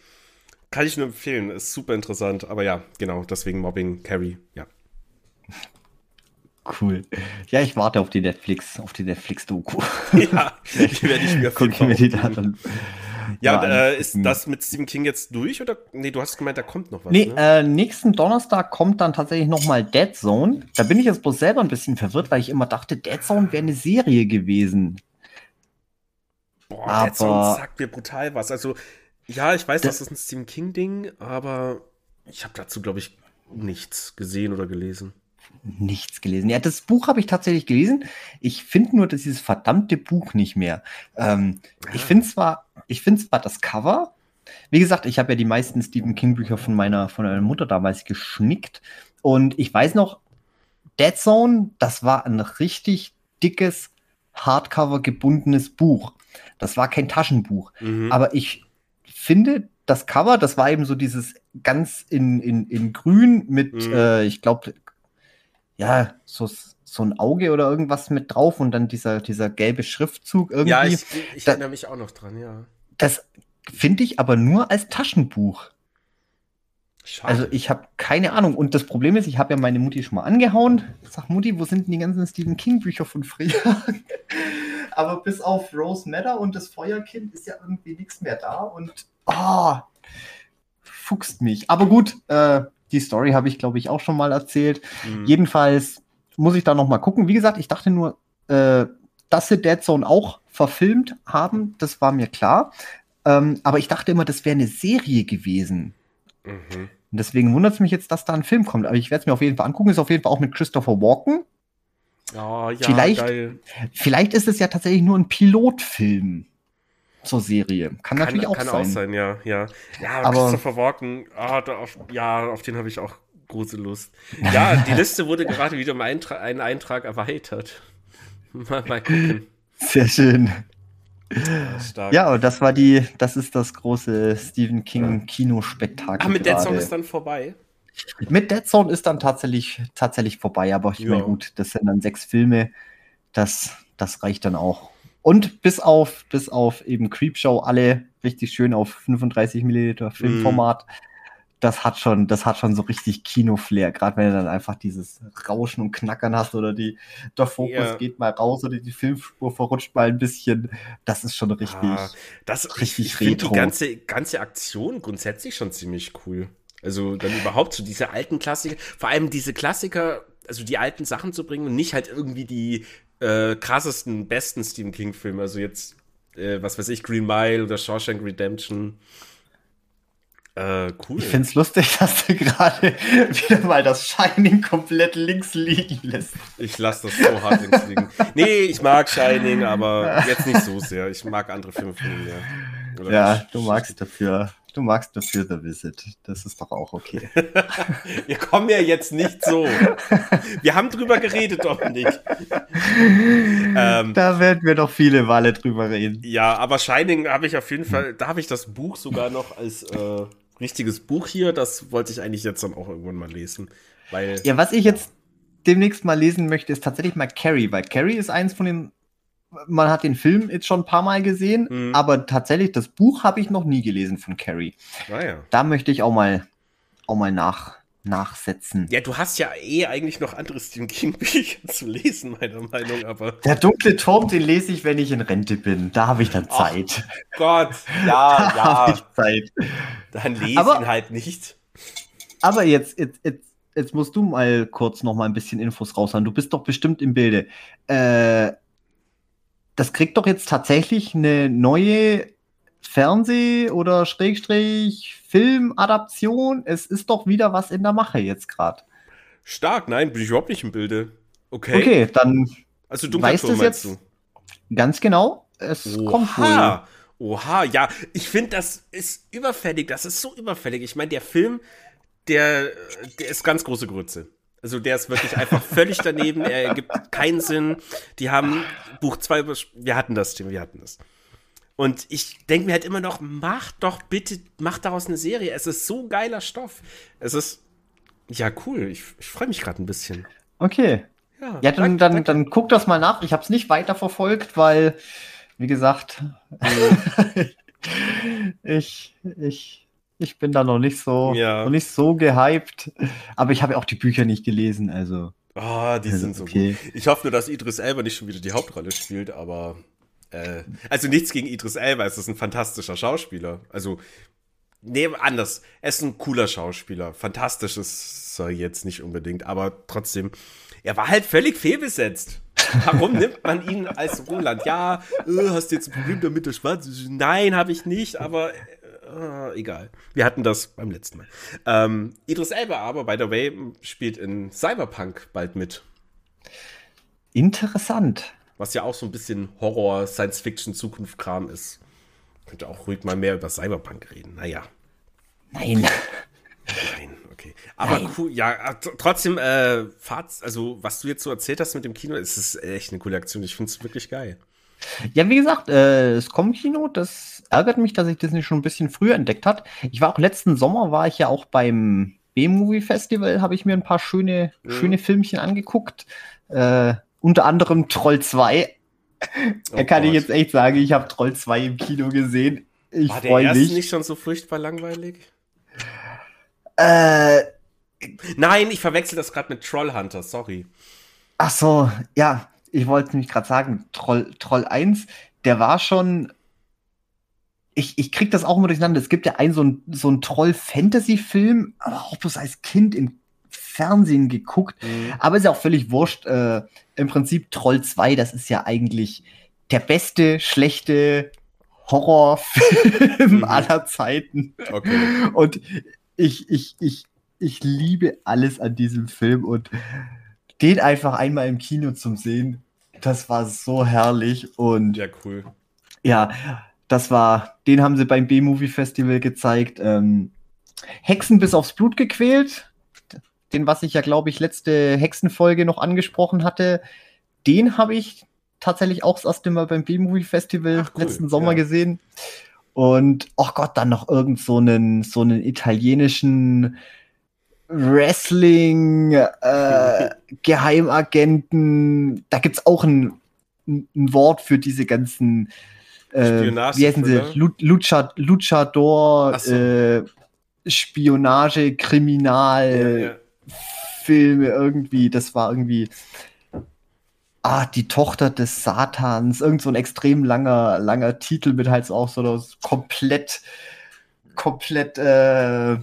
Kann ich nur empfehlen. Ist super interessant. Aber ja, genau, deswegen Mobbing, Carrie, ja. Cool. Ja, ich warte auf die Netflix, auf die Netflix-Doku. Ja, die werde ich mir Guck mir die dann Ja, äh, ist das mit Stephen King jetzt durch oder? Nee, du hast gemeint, da kommt noch was. Nee, ne? äh, nächsten Donnerstag kommt dann tatsächlich nochmal Dead Zone. Da bin ich jetzt bloß selber ein bisschen verwirrt, weil ich immer dachte, Dead Zone wäre eine Serie gewesen. Boah, aber Dead Zone sagt mir brutal was. Also, ja, ich weiß, das, das ist ein Stephen King-Ding, aber ich habe dazu, glaube ich, nichts gesehen oder gelesen nichts gelesen. Ja, das Buch habe ich tatsächlich gelesen. Ich finde nur dieses verdammte Buch nicht mehr. Ähm, ja. Ich finde zwar, ich finde zwar das Cover. Wie gesagt, ich habe ja die meisten Stephen King Bücher von meiner, von meiner Mutter damals geschnickt. Und ich weiß noch, Dead Zone, das war ein richtig dickes, Hardcover gebundenes Buch. Das war kein Taschenbuch. Mhm. Aber ich finde, das Cover, das war eben so dieses ganz in, in, in grün mit, mhm. äh, ich glaube, ja, so, so ein Auge oder irgendwas mit drauf und dann dieser, dieser gelbe Schriftzug irgendwie. Ja, ich, ich da, erinnere mich auch noch dran, ja. Das finde ich aber nur als Taschenbuch. Schade. Also ich habe keine Ahnung. Und das Problem ist, ich habe ja meine Mutti schon mal angehauen. Ich sag, Mutti, wo sind denn die ganzen Stephen King-Bücher von früher? Aber bis auf Rose Matter und das Feuerkind ist ja irgendwie nichts mehr da und oh, fuchst mich. Aber gut, äh, die Story habe ich, glaube ich, auch schon mal erzählt. Mhm. Jedenfalls muss ich da noch mal gucken. Wie gesagt, ich dachte nur, äh, dass sie Dead Zone auch verfilmt haben, das war mir klar. Ähm, aber ich dachte immer, das wäre eine Serie gewesen. Mhm. Und deswegen wundert es mich jetzt, dass da ein Film kommt. Aber ich werde es mir auf jeden Fall angucken. Ist auf jeden Fall auch mit Christopher Walken. Oh, ja, vielleicht, geil. vielleicht ist es ja tatsächlich nur ein Pilotfilm zur Serie. Kann, kann natürlich auch kann sein. Kann auch sein, ja, ja. Ja, aber Christopher Walken, ah, auf, ja, auf den habe ich auch große Lust. Ja, die Liste wurde gerade wieder um Eintra einen Eintrag erweitert. Mal, mal gucken. Sehr schön. Ja, ja, und das war die, das ist das große Stephen King Kinospektakel. Ah, mit Dead Zone ist dann vorbei. Mit Dead Zone ist dann tatsächlich, tatsächlich vorbei, aber ich ja. meine, gut, das sind dann sechs Filme. Das, das reicht dann auch. Und bis auf, bis auf eben Creepshow alle richtig schön auf 35 Milliliter Filmformat. Mm. Das hat schon, das hat schon so richtig Kinoflair, gerade wenn du dann einfach dieses Rauschen und Knackern hast oder die, der Fokus yeah. geht mal raus oder die Filmspur verrutscht mal ein bisschen. Das ist schon richtig, ah, das, richtig ich, ich retro. die ganze, ganze Aktion grundsätzlich schon ziemlich cool. Also dann überhaupt so diese alten Klassiker, vor allem diese Klassiker, also die alten Sachen zu bringen und nicht halt irgendwie die äh, krassesten, besten Stephen King-Filme. Also jetzt, äh, was weiß ich, Green Mile oder Shawshank Redemption. Äh, cool. Ich find's lustig, dass du gerade wieder mal das Shining komplett links liegen lässt. Ich lasse das so hart links liegen. Nee, ich mag Shining, aber jetzt nicht so sehr. Ich mag andere Filme von ihm mehr. Oder ja, du magst dafür Du magst dafür The Visit. Das ist doch auch okay. Wir kommen ja jetzt nicht so. Wir haben drüber geredet, Dominik. ähm, da werden wir doch viele Wale drüber reden. Ja, aber Shining habe ich auf jeden Fall, da habe ich das Buch sogar noch als äh, richtiges Buch hier. Das wollte ich eigentlich jetzt dann auch irgendwann mal lesen. Weil, ja, was ich jetzt demnächst mal lesen möchte, ist tatsächlich mal Carrie, weil Carrie ist eins von den man hat den Film jetzt schon ein paar Mal gesehen, mhm. aber tatsächlich das Buch habe ich noch nie gelesen von Carrie. Ah, ja. Da möchte ich auch mal, auch mal nach, nachsetzen. Ja, du hast ja eh eigentlich noch andere Stephen King Bücher zu lesen, meiner Meinung, aber. Der dunkle Turm, den lese ich, wenn ich in Rente bin. Da habe ich dann Zeit. Ach Gott, ja, da ja. habe ich Zeit. Dann lese aber, ihn halt nicht. Aber jetzt, jetzt, jetzt, jetzt musst du mal kurz noch mal ein bisschen Infos raushauen. Du bist doch bestimmt im Bilde. Äh, das kriegt doch jetzt tatsächlich eine neue Fernseh- oder Schrägstrich Filmadaption. Es ist doch wieder was in der Mache jetzt gerade. Stark, nein, bin ich überhaupt nicht im Bilde. Okay. Okay, dann also du weißt es jetzt du? ganz genau. Es Oha. kommt wohl. Oha, ja, ich finde, das ist überfällig. Das ist so überfällig. Ich meine, der Film, der, der ist ganz große Grütze. Also der ist wirklich einfach völlig daneben, er ergibt keinen Sinn. Die haben Buch 2, wir hatten das, Tim, wir hatten das. Und ich denke mir halt immer noch, mach doch bitte, mach daraus eine Serie. Es ist so geiler Stoff. Es ist, ja, cool. Ich, ich freue mich gerade ein bisschen. Okay. Ja, ja dann, dann, danke. dann guck das mal nach. Ich habe es nicht weiter verfolgt, weil, wie gesagt, ich, ich, ich bin da noch nicht so, ja. noch nicht so gehypt. Aber ich habe auch die Bücher nicht gelesen, also. Ah, oh, die also, sind so okay. gut. Ich hoffe nur, dass Idris Elba nicht schon wieder die Hauptrolle spielt, aber Äh, also nichts gegen Idris Elba, es ist ein fantastischer Schauspieler. Also, nee, anders. Er ist ein cooler Schauspieler. Fantastisch ist er jetzt nicht unbedingt, aber trotzdem, er war halt völlig fehlbesetzt. Warum nimmt man ihn als Roland? Ja, äh, hast du jetzt ein Problem damit, der Schwarz ist? Nein, habe ich nicht, aber äh, egal. Wir hatten das beim letzten Mal. Ähm, Idris Elba aber, by the way, spielt in Cyberpunk bald mit. Interessant. Was ja auch so ein bisschen Horror, Science-Fiction, Zukunft-Kram ist. Könnte auch ruhig mal mehr über Cyberpunk reden. Naja. Nein. Nein, okay. Aber Nein. cool, ja, trotzdem, äh, Fahrt, also was du jetzt so erzählt hast mit dem Kino, ist es echt eine coole Aktion. Ich finde es wirklich geil. Ja, wie gesagt, äh, das Com-Kino, das ärgert mich, dass ich das nicht schon ein bisschen früher entdeckt hat. Ich war auch letzten Sommer, war ich ja auch beim B-Movie Festival, habe ich mir ein paar schöne, mhm. schöne Filmchen angeguckt. Äh, unter anderem Troll 2. Oh da kann Gott. ich jetzt echt sagen, ich habe Troll 2 im Kino gesehen. Ich War der erste mich. nicht schon so furchtbar langweilig? Äh, Nein, ich verwechsel das gerade mit Trollhunter, sorry. Ach so, ja, ich wollte nämlich gerade sagen, Troll, Troll 1, der war schon. Ich, ich krieg das auch immer durcheinander. Es gibt ja einen so ein, so Troll-Fantasy-Film, aber auch bloß als Kind im Fernsehen geguckt. Mhm. Aber ist ja auch völlig wurscht. Äh, Im Prinzip Troll 2, das ist ja eigentlich der beste, schlechte Horrorfilm mhm. aller Zeiten. Okay. Und ich, ich, ich, ich liebe alles an diesem Film und den einfach einmal im Kino zum Sehen, das war so herrlich und ja cool. Ja, das war, den haben sie beim B-Movie Festival gezeigt. Ähm, Hexen bis aufs Blut gequält, den was ich ja glaube ich letzte Hexenfolge noch angesprochen hatte, den habe ich tatsächlich auch das erste Mal beim B-Movie Festival Ach, cool. letzten Sommer ja. gesehen. Und, oh Gott, dann noch irgend so einen, so einen italienischen Wrestling, äh, Geheimagenten, da gibt's auch ein, ein Wort für diese ganzen äh, wie heißen sie? Lucha, Luchador, so. äh, Spionage, Kriminal, ja, ja. Filme irgendwie. Das war irgendwie. Ah, die Tochter des Satans. Irgend so ein extrem langer, langer Titel mit halt auch so komplett, komplett äh,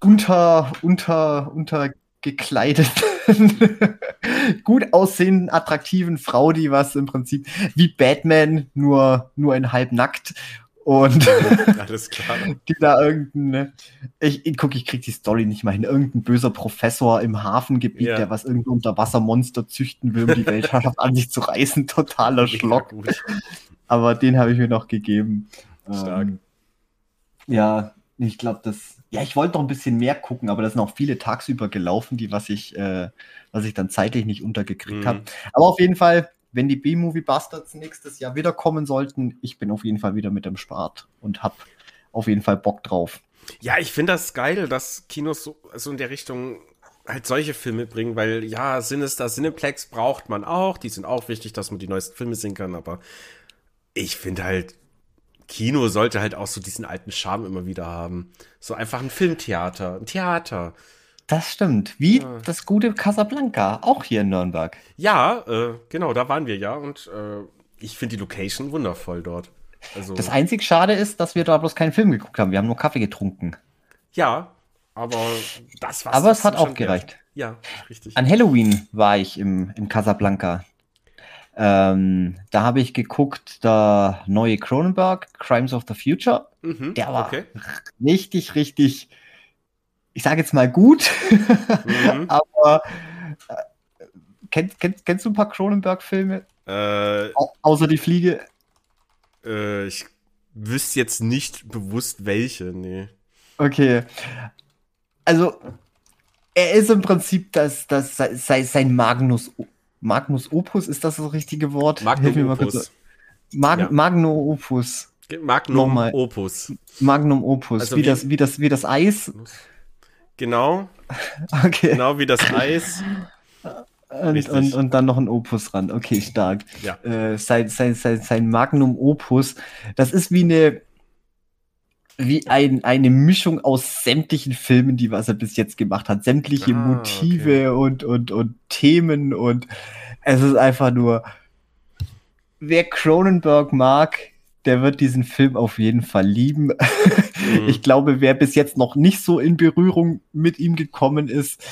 unter, unter, unter gekleideten, gut aussehenden, attraktiven Frau, die was im Prinzip wie Batman, nur, nur in halb nackt. Und Alles klar. die da irgendein, ne, ich, ich guck, ich krieg die Story nicht mal hin. Irgendein böser Professor im Hafengebiet, ja. der was irgendein Unterwassermonster züchten will, um die Weltherrschaft an sich zu reißen. Totaler Schlock. Aber den habe ich mir noch gegeben. Stark. Ähm, ja, ich glaube, das, ja, ich wollte noch ein bisschen mehr gucken, aber da sind auch viele tagsüber gelaufen, die was ich, äh, was ich dann zeitlich nicht untergekriegt mhm. habe. Aber auf jeden Fall, wenn die B-Movie Bastards nächstes Jahr wiederkommen sollten, ich bin auf jeden Fall wieder mit am Start und habe auf jeden Fall Bock drauf. Ja, ich finde das geil, dass Kinos so, so in der Richtung halt solche Filme bringen, weil ja, Sinister, Cineplex braucht man auch, die sind auch wichtig, dass man die neuesten Filme sehen kann, aber ich finde halt Kino sollte halt auch so diesen alten Charme immer wieder haben. So einfach ein Filmtheater, ein Theater. Das stimmt. Wie ja. das gute Casablanca, auch hier in Nürnberg. Ja, äh, genau, da waren wir ja und äh, ich finde die Location wundervoll dort. Also, das einzig Schade ist, dass wir da bloß keinen Film geguckt haben. Wir haben nur Kaffee getrunken. Ja, aber das war Aber es hat auch gereicht. Ja, richtig. An Halloween war ich im, im Casablanca. Ähm, da habe ich geguckt, der neue Cronenberg, Crimes of the Future. Mhm, der war okay. richtig, richtig, ich sage jetzt mal gut, mhm. aber äh, kennst, kennst, kennst du ein paar Cronenberg-Filme? Äh, Au außer die Fliege? Äh, ich wüsste jetzt nicht bewusst welche, nee. Okay. Also, er ist im Prinzip das, das, sein, sein Magnus Magnus Opus, ist das das richtige Wort? Magnum Opus. Mag ja. Magnum Opus. Magnum Nochmal. Opus. Magnum Opus, also wie, wie, das, wie, das, wie das Eis. Genau. okay. Genau wie das Eis. Und, und, und, dann noch ein Opus ran. Okay, stark. Ja. Äh, sein, sein, sein, sein Magnum Opus, das ist wie eine, wie ein, eine Mischung aus sämtlichen Filmen, die was er bis jetzt gemacht hat. Sämtliche ah, Motive okay. und, und, und Themen und es ist einfach nur wer Cronenberg mag, der wird diesen Film auf jeden Fall lieben. Mhm. Ich glaube, wer bis jetzt noch nicht so in Berührung mit ihm gekommen ist,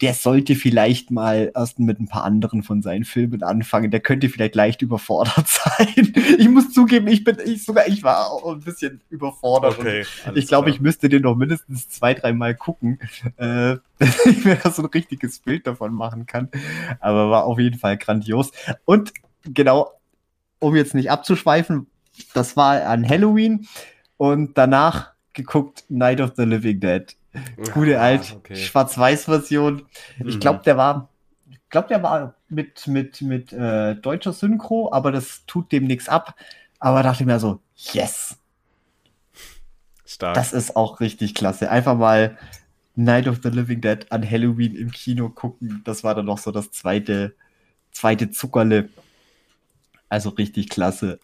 der sollte vielleicht mal erst mit ein paar anderen von seinen Filmen anfangen. Der könnte vielleicht leicht überfordert sein. Ich muss zugeben, ich bin ich sogar, ich war auch ein bisschen überfordert. Okay, ich glaube, ich müsste den noch mindestens zwei, dreimal gucken, äh, dass ich mir da so ein richtiges Bild davon machen kann. Aber war auf jeden Fall grandios. Und genau, um jetzt nicht abzuschweifen, das war an Halloween und danach geguckt Night of the Living Dead. Gute ah, alt okay. Schwarz-Weiß-Version. Ich glaube, der war, ich glaube, der war mit mit mit äh, deutscher Synchro, aber das tut dem nichts ab. Aber dachte ich mir so, yes. Stark. Das ist auch richtig klasse. Einfach mal Night of the Living Dead an Halloween im Kino gucken. Das war dann noch so das zweite zweite Zuckerle. Also richtig klasse.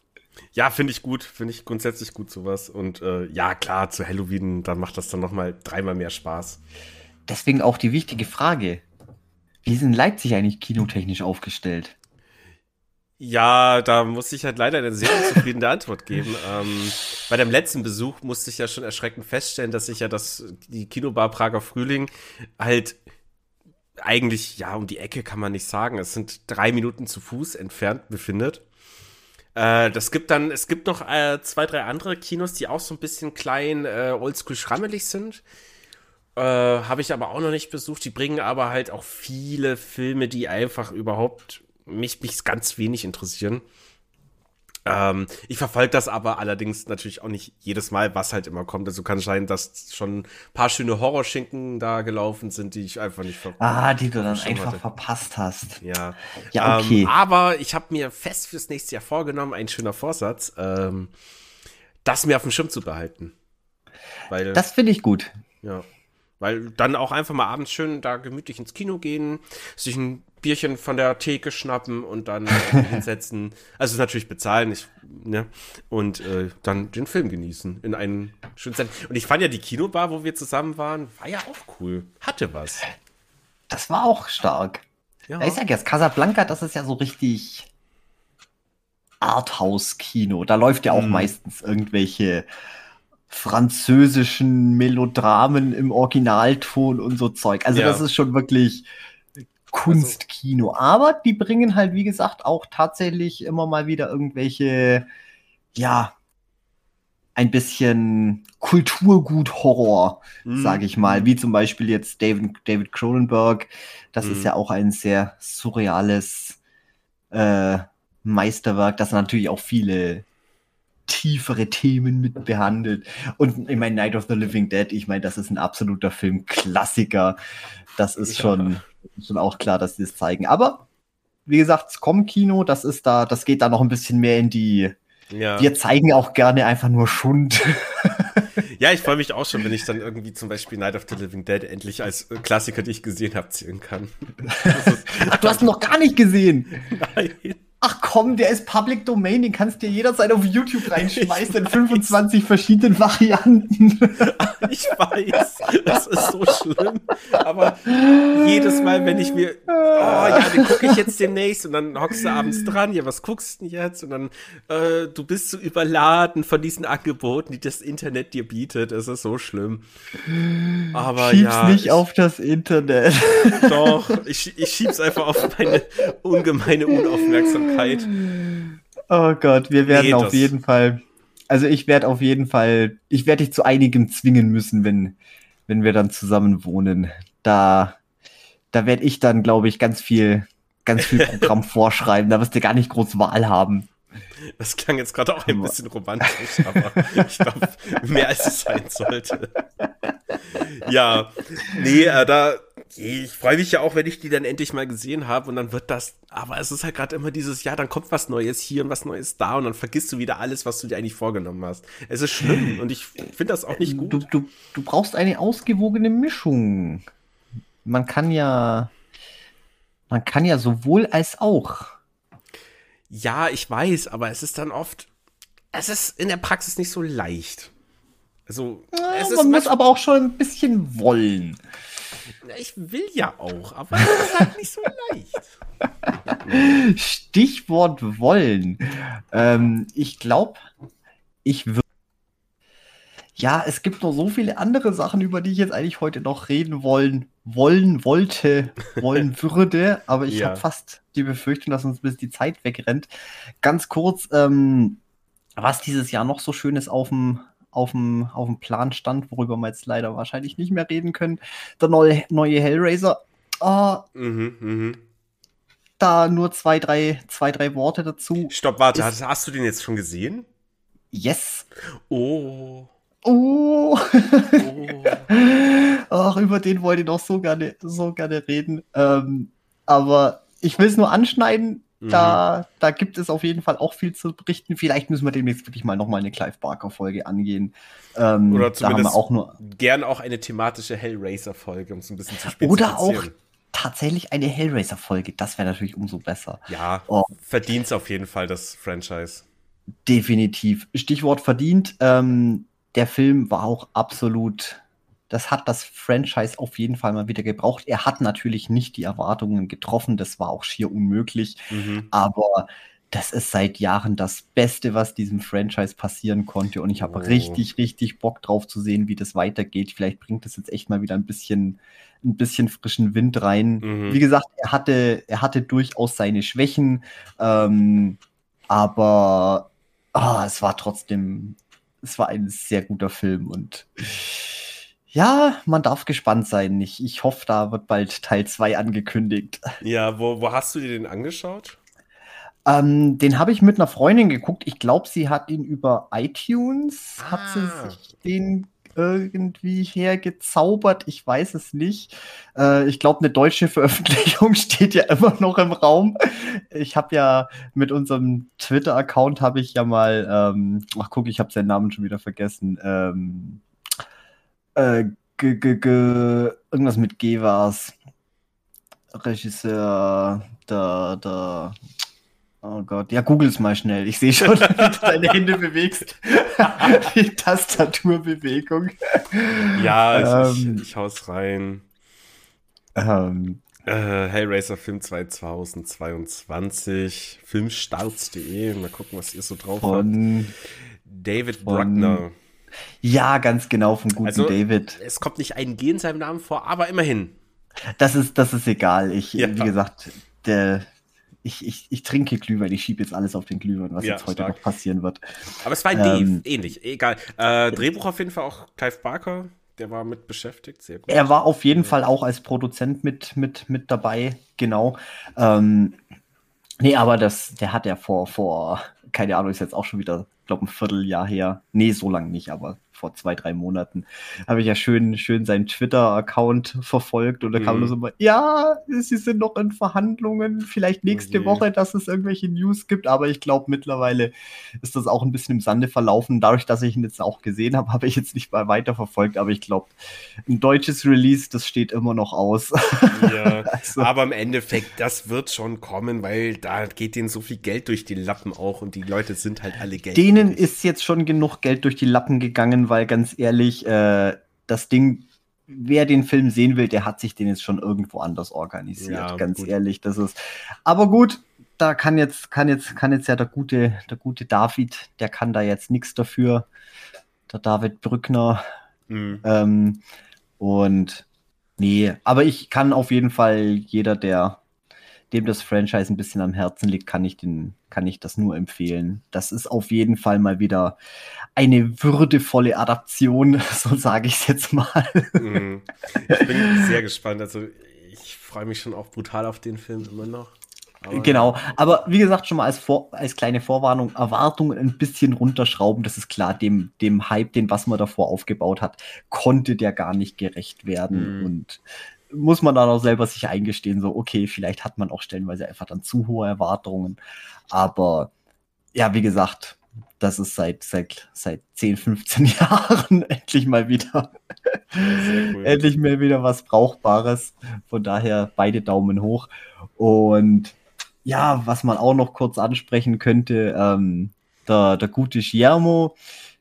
Ja, finde ich gut, finde ich grundsätzlich gut sowas. Und äh, ja, klar, zu Halloween, da macht das dann nochmal dreimal mehr Spaß. Deswegen auch die wichtige Frage. Wie ist in Leipzig eigentlich kinotechnisch aufgestellt? Ja, da muss ich halt leider eine sehr unzufriedene Antwort geben. Ähm, bei dem letzten Besuch musste ich ja schon erschreckend feststellen, dass sich ja das, die Kinobar Prager Frühling halt eigentlich, ja, um die Ecke kann man nicht sagen. Es sind drei Minuten zu Fuß entfernt befindet. Äh, das gibt dann, es gibt noch äh, zwei, drei andere Kinos, die auch so ein bisschen klein, äh, oldschool schrammelig sind. Äh, Habe ich aber auch noch nicht besucht. Die bringen aber halt auch viele Filme, die einfach überhaupt mich, mich ganz wenig interessieren. Ähm, ich verfolge das aber allerdings natürlich auch nicht jedes Mal, was halt immer kommt. Also kann sein, dass schon ein paar schöne Horrorschinken da gelaufen sind, die ich einfach nicht verpasst Ah, die du dann einfach hatte. verpasst hast. Ja. Ja, ähm, okay. Ähm, aber ich habe mir fest fürs nächste Jahr vorgenommen, ein schöner Vorsatz, ähm, das mir auf dem Schirm zu behalten. Weil, das finde ich gut. Ja. Weil dann auch einfach mal abends schön da gemütlich ins Kino gehen, sich ein Bierchen von der Theke schnappen und dann hinsetzen. Also natürlich bezahlen, ich, ne? Und äh, dann den Film genießen in einen schönen Zeit. Und ich fand ja die Kinobar, wo wir zusammen waren, war ja auch cool. Hatte was. Das war auch stark. Ja. Ich sag jetzt, Casablanca, das ist ja so richtig Arthouse-Kino. Da läuft ja auch hm. meistens irgendwelche französischen Melodramen im Originalton und so Zeug. Also ja. das ist schon wirklich Kunstkino. Also. Aber die bringen halt, wie gesagt, auch tatsächlich immer mal wieder irgendwelche, ja, ein bisschen Kulturgut-Horror, mm. sage ich mal, wie zum Beispiel jetzt David, David Cronenberg. Das mm. ist mhm. ja auch ein sehr surreales äh, Meisterwerk, das natürlich auch viele tiefere Themen mit behandelt. Und ich meine, Night of the Living Dead, ich meine, das ist ein absoluter Filmklassiker. Das ist ja. Schon schon auch klar, dass sie es das zeigen. Aber wie gesagt, Com-Kino, das ist da, das geht da noch ein bisschen mehr in die. Ja. Wir zeigen auch gerne einfach nur Schund. Ja, ich freue mich auch schon, wenn ich dann irgendwie zum Beispiel Night of the Living Dead endlich als Klassiker, die ich gesehen habe, zählen kann. Ach, du hast ihn noch gar nicht gesehen. Nein. Ach komm, der ist Public Domain, den kannst du dir jederzeit auf YouTube reinschmeißen in 25 verschiedenen Varianten. Ich weiß, das ist so schlimm. Aber jedes Mal, wenn ich mir, oh ja, den gucke ich jetzt demnächst und dann hockst du abends dran, ja, was guckst du denn jetzt? Und dann, äh, du bist so überladen von diesen Angeboten, die das Internet dir bietet. Es ist so schlimm. Aber Schieb's ja. nicht ich, auf das Internet. Doch, ich, ich schieb's einfach auf meine ungemeine Unaufmerksamkeit. Aufmerksamkeit. Oh Gott, wir werden nee, auf jeden Fall, also ich werde auf jeden Fall, ich werde dich zu einigem zwingen müssen, wenn, wenn wir dann zusammen wohnen. Da, da werde ich dann, glaube ich, ganz viel, ganz viel Programm vorschreiben. Da wirst du gar nicht groß Wahl haben. Das klang jetzt gerade auch ein bisschen romantisch, aber ich glaube, mehr als es sein sollte. Ja, nee, äh, da, ich freue mich ja auch, wenn ich die dann endlich mal gesehen habe und dann wird das, aber es ist halt gerade immer dieses, ja, dann kommt was Neues hier und was Neues da und dann vergisst du wieder alles, was du dir eigentlich vorgenommen hast. Es ist schlimm und ich finde das auch nicht gut. Du, du, du brauchst eine ausgewogene Mischung. Man kann ja, man kann ja sowohl als auch. Ja, ich weiß, aber es ist dann oft, es ist in der Praxis nicht so leicht. Also, ja, man muss aber auch schon ein bisschen wollen. Ich will ja auch, aber es ist halt nicht so leicht. Stichwort wollen. Ähm, ich glaube, ich würde. Ja, es gibt noch so viele andere Sachen, über die ich jetzt eigentlich heute noch reden wollen, wollen, wollte, wollen würde, aber ich ja. habe fast die Befürchtung, dass uns bis die Zeit wegrennt. Ganz kurz, ähm, was dieses Jahr noch so Schönes auf dem auf dem, auf dem Plan stand, worüber wir jetzt leider wahrscheinlich nicht mehr reden können. Der neue, neue Hellraiser. Oh, mhm, mh. Da nur zwei drei, zwei, drei Worte dazu. Stopp, warte, hast, hast du den jetzt schon gesehen? Yes. Oh. Oh. oh. Ach, über den wollte ich noch so gerne, so gerne reden. Ähm, aber ich will es nur anschneiden. Da, mhm. da gibt es auf jeden Fall auch viel zu berichten. Vielleicht müssen wir demnächst wirklich mal nochmal eine Clive Barker-Folge angehen. Ähm, Oder zumindest auch nur gern auch eine thematische Hellraiser-Folge, um es ein bisschen zu spezifizieren. Oder auch tatsächlich eine Hellraiser-Folge. Das wäre natürlich umso besser. Ja, oh. verdient auf jeden Fall das Franchise. Definitiv. Stichwort verdient. Ähm, der Film war auch absolut das hat das Franchise auf jeden Fall mal wieder gebraucht. Er hat natürlich nicht die Erwartungen getroffen, das war auch schier unmöglich, mhm. aber das ist seit Jahren das Beste, was diesem Franchise passieren konnte. Und ich habe oh. richtig, richtig Bock drauf zu sehen, wie das weitergeht. Vielleicht bringt es jetzt echt mal wieder ein bisschen, ein bisschen frischen Wind rein. Mhm. Wie gesagt, er hatte, er hatte durchaus seine Schwächen, ähm, aber oh, es war trotzdem, es war ein sehr guter Film und ja, man darf gespannt sein. Ich, ich hoffe, da wird bald Teil 2 angekündigt. Ja, wo, wo hast du dir den angeschaut? Ähm, den habe ich mit einer Freundin geguckt. Ich glaube, sie hat ihn über iTunes, ah. hat sie ah. sich den irgendwie hergezaubert. Ich weiß es nicht. Äh, ich glaube, eine deutsche Veröffentlichung steht ja immer noch im Raum. Ich habe ja mit unserem Twitter-Account habe ich ja mal, ähm, ach guck, ich habe seinen Namen schon wieder vergessen. Ähm, äh, g, g, g, irgendwas mit G war's. Regisseur, der, der, oh Gott, ja, google es mal schnell. Ich sehe schon, wie du deine Hände bewegst. Die Tastaturbewegung. Ja, ähm, ich, ich hau's rein. Ähm, äh, Hellraiser Film 2022, filmstarts.de. Mal gucken, was ihr so drauf von, habt. David von, Bruckner. Ja, ganz genau, vom guten also, David. Es kommt nicht ein G in seinem Namen vor, aber immerhin. Das ist, das ist egal. Ich, ja. wie gesagt, der, ich, ich, ich trinke Glühwein, ich schiebe jetzt alles auf den Glühwein, was ja, jetzt heute stark. noch passieren wird. Aber es war ein ähm, D, ähnlich, egal. Äh, Drehbuch auf jeden Fall auch Clive Barker, der war mit beschäftigt, sehr gut. Er war auf jeden Fall auch als Produzent mit, mit, mit dabei, genau. Ähm, nee, aber das, der hat ja vor, vor, keine Ahnung, ist jetzt auch schon wieder glaube, ein Vierteljahr her. Nee, so lange nicht, aber vor zwei, drei Monaten, habe ich ja schön, schön seinen Twitter-Account verfolgt und da kam mhm. nur so mal, ja, sie sind noch in Verhandlungen, vielleicht nächste okay. Woche, dass es irgendwelche News gibt, aber ich glaube, mittlerweile ist das auch ein bisschen im Sande verlaufen. Dadurch, dass ich ihn jetzt auch gesehen habe, habe ich jetzt nicht mal weiterverfolgt, aber ich glaube, ein deutsches Release, das steht immer noch aus. Ja, also. aber im Endeffekt, das wird schon kommen, weil da geht denen so viel Geld durch die Lappen auch und die Leute sind halt alle Geld. Denen ist jetzt schon genug Geld durch die Lappen gegangen, weil ganz ehrlich, äh, das Ding, wer den Film sehen will, der hat sich den jetzt schon irgendwo anders organisiert. Ja, ganz gut. ehrlich, das ist. Aber gut, da kann jetzt, kann jetzt, kann jetzt ja der gute, der gute David, der kann da jetzt nichts dafür. Der David Brückner. Mhm. Ähm, und nee, aber ich kann auf jeden Fall jeder, der dem das Franchise ein bisschen am Herzen liegt, kann ich den, kann ich das nur empfehlen. Das ist auf jeden Fall mal wieder eine würdevolle Adaption, so sage ich es jetzt mal. Mhm. Ich bin sehr gespannt. Also ich freue mich schon auch brutal auf den Film immer noch. Aber genau, aber wie gesagt, schon mal als, Vor als kleine Vorwarnung, Erwartungen ein bisschen runterschrauben, das ist klar, dem, dem Hype, den was man davor aufgebaut hat, konnte der gar nicht gerecht werden. Mhm. Und muss man dann auch selber sich eingestehen, so, okay, vielleicht hat man auch stellenweise einfach dann zu hohe Erwartungen. Aber ja, wie gesagt, das ist seit, seit, seit 10, 15 Jahren endlich mal wieder, cool. endlich mal wieder was Brauchbares. Von daher beide Daumen hoch. Und ja, was man auch noch kurz ansprechen könnte, ähm, der, der gute Guillermo,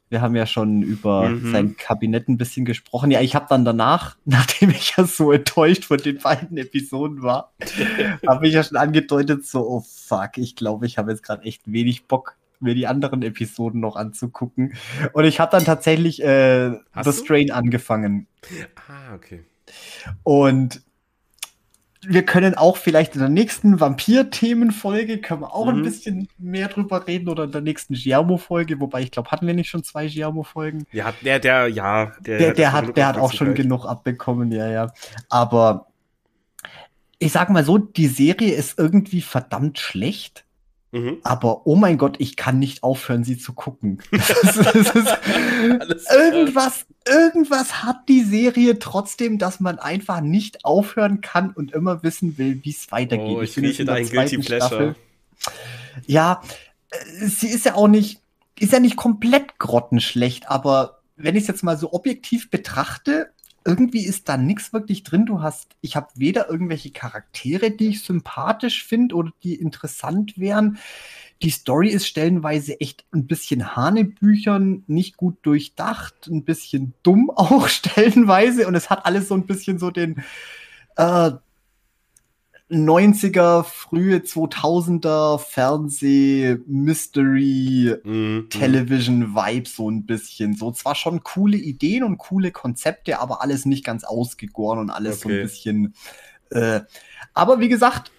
Wir haben ja schon über mhm. sein Kabinett ein bisschen gesprochen. Ja, ich habe dann danach, nachdem ich ja so enttäuscht von den beiden Episoden war, habe ich ja schon angedeutet, so, oh fuck, ich glaube, ich habe jetzt gerade echt wenig Bock, mir die anderen Episoden noch anzugucken. Und ich habe dann tatsächlich äh, The? Strain angefangen. Ah, okay. Und wir können auch vielleicht in der nächsten Vampir-Themenfolge können wir auch mhm. ein bisschen mehr drüber reden oder in der nächsten Giamo-Folge, wobei ich glaube, hatten wir nicht schon zwei Giamo-Folgen? Ja, der, der, ja, der, der, der hat, der hat auch schon genug abbekommen, ja, ja. Aber ich sag mal so, die Serie ist irgendwie verdammt schlecht. Mhm. Aber oh mein Gott, ich kann nicht aufhören, sie zu gucken. Irgendwas, irgendwas hat die Serie trotzdem, dass man einfach nicht aufhören kann und immer wissen will, wie es weitergeht. Oh, ich, ich rieche deinen Guilty Pleasure. Ja, äh, sie ist ja auch nicht, ist ja nicht komplett grottenschlecht, aber wenn ich es jetzt mal so objektiv betrachte, irgendwie ist da nichts wirklich drin. Du hast, ich habe weder irgendwelche Charaktere, die ich sympathisch finde oder die interessant wären. Die Story ist stellenweise echt ein bisschen Hanebüchern, nicht gut durchdacht, ein bisschen dumm auch stellenweise. Und es hat alles so ein bisschen so den äh, 90er, frühe 2000er Fernseh, Mystery, mhm. Television Vibe so ein bisschen. So zwar schon coole Ideen und coole Konzepte, aber alles nicht ganz ausgegoren und alles okay. so ein bisschen. Äh, aber wie gesagt,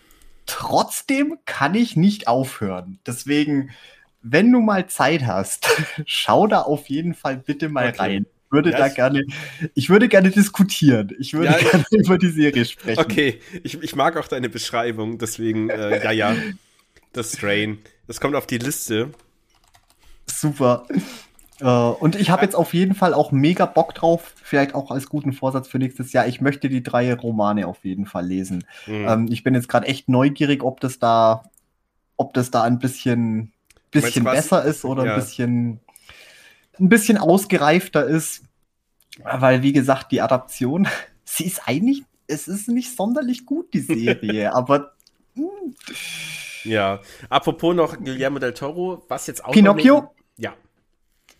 trotzdem kann ich nicht aufhören. Deswegen, wenn du mal Zeit hast, schau da auf jeden Fall bitte mal okay. rein würde ja, da gerne, ich würde gerne diskutieren. Ich würde ja, gerne über die Serie sprechen. Okay, ich, ich mag auch deine Beschreibung, deswegen, äh, ja, ja, das Strain. Das kommt auf die Liste. Super. Uh, und ich habe jetzt auf jeden Fall auch mega Bock drauf, vielleicht auch als guten Vorsatz für nächstes Jahr. Ich möchte die drei Romane auf jeden Fall lesen. Mhm. Ähm, ich bin jetzt gerade echt neugierig, ob das da, ob das da ein bisschen, bisschen besser ist oder ja. ein bisschen ein bisschen ausgereifter ist. Weil, wie gesagt, die Adaption, sie ist eigentlich, es ist nicht sonderlich gut, die Serie, aber. Mh. Ja, apropos noch Guillermo del Toro, was jetzt auch. Pinocchio? Ja.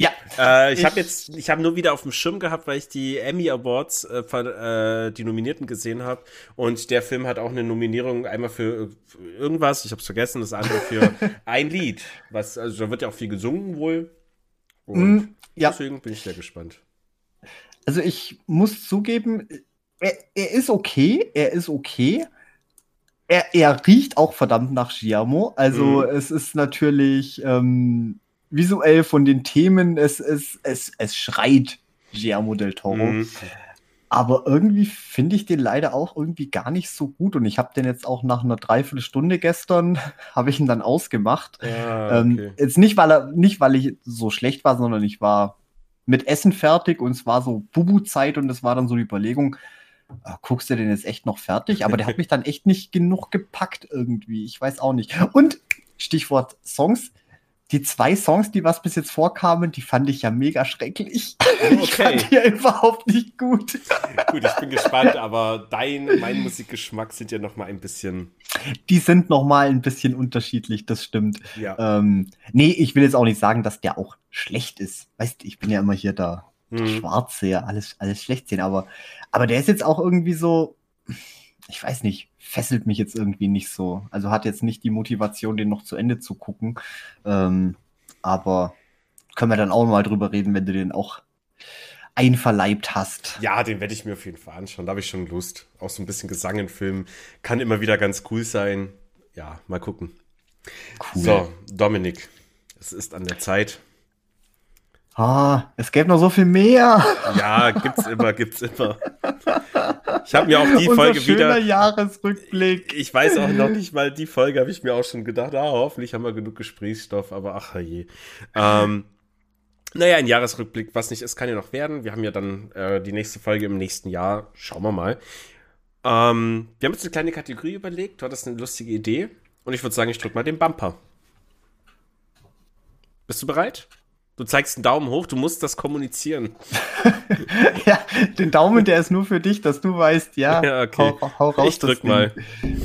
Ja. Äh, ich, ich habe jetzt, ich habe nur wieder auf dem Schirm gehabt, weil ich die Emmy Awards, äh, äh, die Nominierten gesehen habe. Und der Film hat auch eine Nominierung einmal für, für irgendwas, ich habe es vergessen, das andere für ein Lied. Was, also da wird ja auch viel gesungen wohl. Und mm, ja. deswegen bin ich sehr gespannt. Also ich muss zugeben, er, er ist okay, er ist okay. Er, er, riecht auch verdammt nach Giamo. Also mm. es ist natürlich ähm, visuell von den Themen, es, es, es, es schreit Giamo del Toro. Mm. Aber irgendwie finde ich den leider auch irgendwie gar nicht so gut. Und ich habe den jetzt auch nach einer Dreiviertelstunde gestern, habe ich ihn dann ausgemacht. Ja, ähm, okay. ähm, jetzt nicht, weil er, nicht, weil ich so schlecht war, sondern ich war mit Essen fertig und es war so Bubu-Zeit und es war dann so die Überlegung, äh, guckst du den jetzt echt noch fertig? Aber der hat mich dann echt nicht genug gepackt irgendwie. Ich weiß auch nicht. Und Stichwort Songs die zwei Songs, die was bis jetzt vorkamen, die fand ich ja mega schrecklich. Okay. Ich fand die ja überhaupt nicht gut. Gut, ich bin gespannt, aber dein und mein Musikgeschmack sind ja noch mal ein bisschen. Die sind noch mal ein bisschen unterschiedlich, das stimmt. Ja. Ähm, nee, ich will jetzt auch nicht sagen, dass der auch schlecht ist. Weißt du, ich bin ja immer hier da mhm. Schwarze, ja, alles, alles schlecht sehen, aber, aber der ist jetzt auch irgendwie so, ich weiß nicht, fesselt mich jetzt irgendwie nicht so. Also hat jetzt nicht die Motivation, den noch zu Ende zu gucken. Ähm, aber können wir dann auch mal drüber reden, wenn du den auch einverleibt hast. Ja, den werde ich mir auf jeden Fall anschauen. Da habe ich schon Lust. Auch so ein bisschen Gesang in Filmen. Kann immer wieder ganz cool sein. Ja, mal gucken. Cool. So, Dominik, es ist an der Zeit. Ah, es gäbe noch so viel mehr. Ja, gibt's immer, gibt's immer. Ich habe mir auch die Unser Folge schöner wieder. Jahresrückblick. Ich weiß auch noch nicht mal die Folge, habe ich mir auch schon gedacht, ah, hoffentlich haben wir genug Gesprächsstoff, aber ach je. Ähm, naja, ein Jahresrückblick, was nicht ist, kann ja noch werden. Wir haben ja dann äh, die nächste Folge im nächsten Jahr. Schauen wir mal. Ähm, wir haben uns eine kleine Kategorie überlegt. Du hattest eine lustige Idee. Und ich würde sagen, ich drücke mal den Bumper. Bist du bereit? Du zeigst einen Daumen hoch, du musst das kommunizieren. ja, den Daumen, der ist nur für dich, dass du weißt, ja, ja okay. hau, hau raus. Ich drück mal.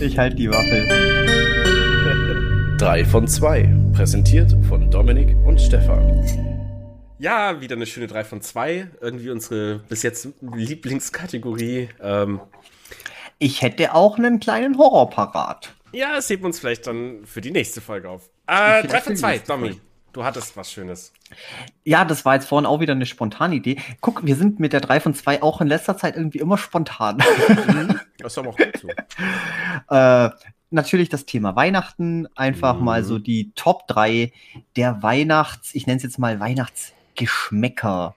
Ich halte die Waffe. Drei von zwei, präsentiert von Dominik und Stefan. Ja, wieder eine schöne 3 von 2. Irgendwie unsere bis jetzt Lieblingskategorie. Ähm, ich hätte auch einen kleinen Horror parat. Ja, das heben wir uns vielleicht dann für die nächste Folge auf. Äh, 3 von 2, Domi. Du hattest was Schönes. Ja, das war jetzt vorhin auch wieder eine spontane Idee. Guck, wir sind mit der 3 von 2 auch in letzter Zeit irgendwie immer spontan. Mhm, das ist aber auch gut so. äh, natürlich das Thema Weihnachten. Einfach mhm. mal so die Top 3 der Weihnachts-, ich nenne es jetzt mal Weihnachtsgeschmäcker.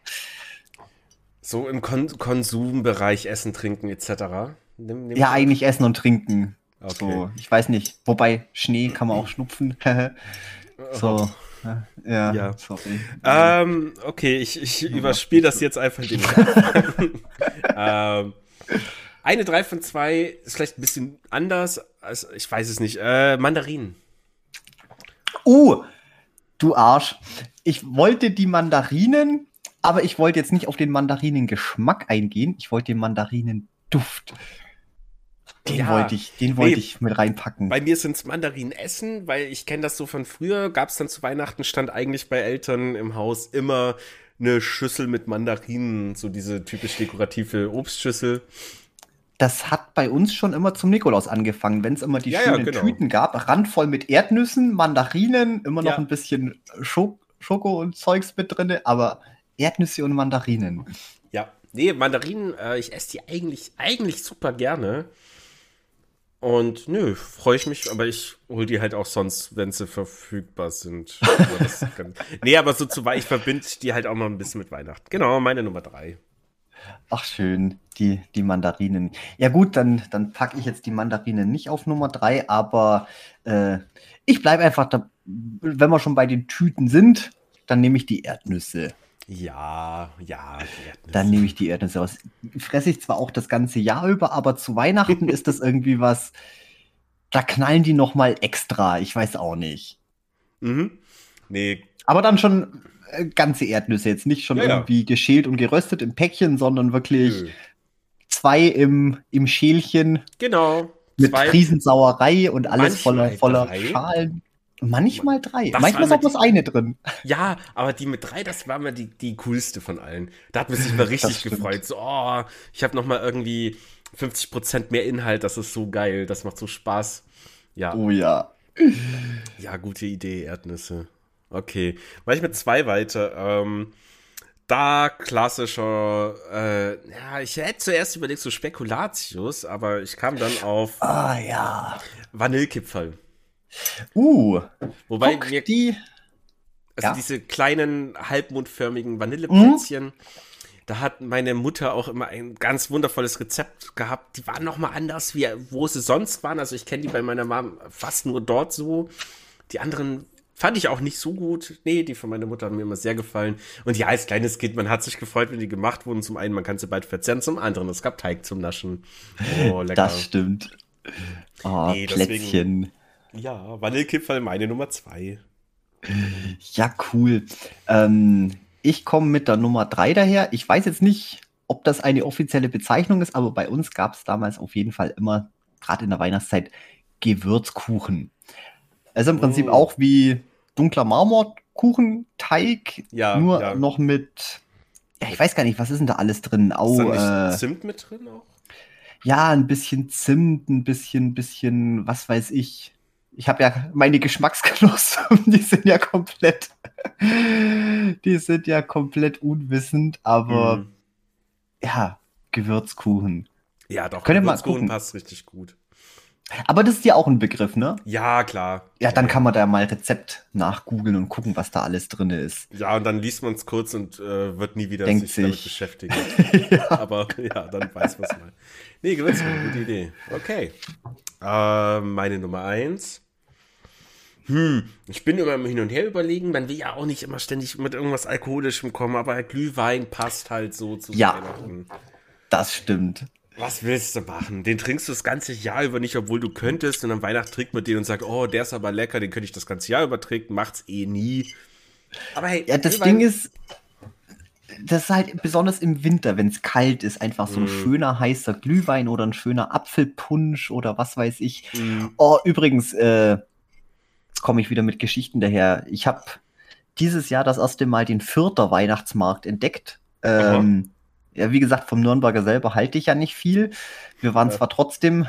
So im Kon Konsumbereich Essen, Trinken etc. Nimm, nimm ja, eigentlich Essen und Trinken. Okay. So, ich weiß nicht. Wobei Schnee kann man auch schnupfen. so. Ja, ja. sorry. Ähm, okay, ich, ich überspiele das jetzt einfach den ähm, Eine 3 von 2 ist vielleicht ein bisschen anders. Als, ich weiß es nicht. Äh, Mandarinen. Uh, du Arsch. Ich wollte die Mandarinen, aber ich wollte jetzt nicht auf den Mandarinengeschmack eingehen. Ich wollte den Mandarinenduft. Den ja, wollte ich, den wollte nee, ich mit reinpacken. Bei mir sind es Mandarinen essen, weil ich kenne das so von früher. Gab es dann zu Weihnachten, stand eigentlich bei Eltern im Haus immer eine Schüssel mit Mandarinen, so diese typisch dekorative Obstschüssel. Das hat bei uns schon immer zum Nikolaus angefangen, wenn es immer die ja, schönen ja, genau. Tüten gab, randvoll mit Erdnüssen, Mandarinen, immer noch ein bisschen Schok Schoko und Zeugs mit drin, aber Erdnüsse und Mandarinen. Ja, nee, Mandarinen, äh, ich esse die eigentlich, eigentlich super gerne. Und nö, freue ich mich, aber ich hole die halt auch sonst, wenn sie verfügbar sind. kann, nee, aber so zu ich verbinde die halt auch mal ein bisschen mit Weihnachten. Genau, meine Nummer drei. Ach schön, die, die Mandarinen. Ja gut, dann, dann packe ich jetzt die Mandarinen nicht auf Nummer drei, aber äh, ich bleibe einfach da, wenn wir schon bei den Tüten sind, dann nehme ich die Erdnüsse. Ja, ja. Dann nehme ich die Erdnüsse aus. Fresse ich zwar auch das ganze Jahr über, aber zu Weihnachten ist das irgendwie was. Da knallen die noch mal extra. Ich weiß auch nicht. Mhm. Nee. Aber dann schon äh, ganze Erdnüsse, jetzt nicht schon ja, irgendwie ja. geschält und geröstet im Päckchen, sondern wirklich Nö. zwei im, im Schälchen. Genau. Mit Riesensauerei und alles voller, voller Schalen. Manchmal drei. Das Manchmal ist auch das eine drin. Ja, aber die mit drei, das war mir die, die coolste von allen. Da hat man sich mal richtig gefreut. So, oh, ich habe noch mal irgendwie 50% mehr Inhalt. Das ist so geil. Das macht so Spaß. Ja. Oh ja. Ja, gute Idee, Erdnüsse. Okay. Mach ich mit zwei weiter. Ähm, da klassischer, äh, ja, ich hätte zuerst überlegt so Spekulatius, aber ich kam dann auf ah, ja. Vanillekipferl. Uh, wobei guck, mir die, also ja. diese kleinen halbmondförmigen Vanilleplätzchen, mhm. da hat meine Mutter auch immer ein ganz wundervolles Rezept gehabt. Die waren noch mal anders, wie wo sie sonst waren. Also ich kenne die bei meiner Mom fast nur dort so. Die anderen fand ich auch nicht so gut. Nee, die von meiner Mutter haben mir immer sehr gefallen. Und ja, als kleines Kind, man hat sich gefreut, wenn die gemacht wurden. Zum einen, man kann sie bald verzehren, zum anderen, es gab Teig zum Naschen. Oh, lecker. Das stimmt. Oh, nee, Plätzchen. Deswegen, ja, Vanillekipferl meine Nummer zwei. Ja, cool. Ähm, ich komme mit der Nummer drei daher. Ich weiß jetzt nicht, ob das eine offizielle Bezeichnung ist, aber bei uns gab es damals auf jeden Fall immer, gerade in der Weihnachtszeit, Gewürzkuchen. Also im Prinzip oh. auch wie dunkler Marmorkuchenteig, ja, nur ja. noch mit, ja, ich weiß gar nicht, was ist denn da alles drin? Au, ist da nicht äh, Zimt mit drin auch? Ja, ein bisschen Zimt, ein bisschen, bisschen, was weiß ich, ich habe ja meine Geschmacksknospen, die sind ja komplett, die sind ja komplett unwissend, aber mm. ja, Gewürzkuchen. Ja, doch, Könnt Gewürzkuchen passt richtig gut. Aber das ist ja auch ein Begriff, ne? Ja, klar. Ja, dann kann man da mal Rezept nachgoogeln und gucken, was da alles drin ist. Ja, und dann liest man es kurz und äh, wird nie wieder Denkt sich, sich damit beschäftigen. ja. Aber ja, dann weiß man es mal. Nee, Gewürzkuchen, gute Idee. Okay. Äh, meine Nummer eins hm, ich bin immer hin und her überlegen, man will ja auch nicht immer ständig mit irgendwas Alkoholischem kommen, aber Glühwein passt halt so zu ja, Weihnachten. Das stimmt. Was willst du machen? Den trinkst du das ganze Jahr über nicht, obwohl du könntest. Und am Weihnachten trinkt man den und sagt, oh, der ist aber lecker, den könnte ich das ganze Jahr über trinken. Macht's eh nie. Aber hey, ja, das Ding ist, das ist halt besonders im Winter, wenn es kalt ist, einfach so ein mm. schöner heißer Glühwein oder ein schöner Apfelpunsch oder was weiß ich. Mm. Oh, übrigens, äh, jetzt komme ich wieder mit Geschichten daher. Ich habe dieses Jahr das erste Mal den Vierter Weihnachtsmarkt entdeckt. Ähm, ja, wie gesagt, vom Nürnberger selber halte ich ja nicht viel. Wir waren ja. zwar trotzdem,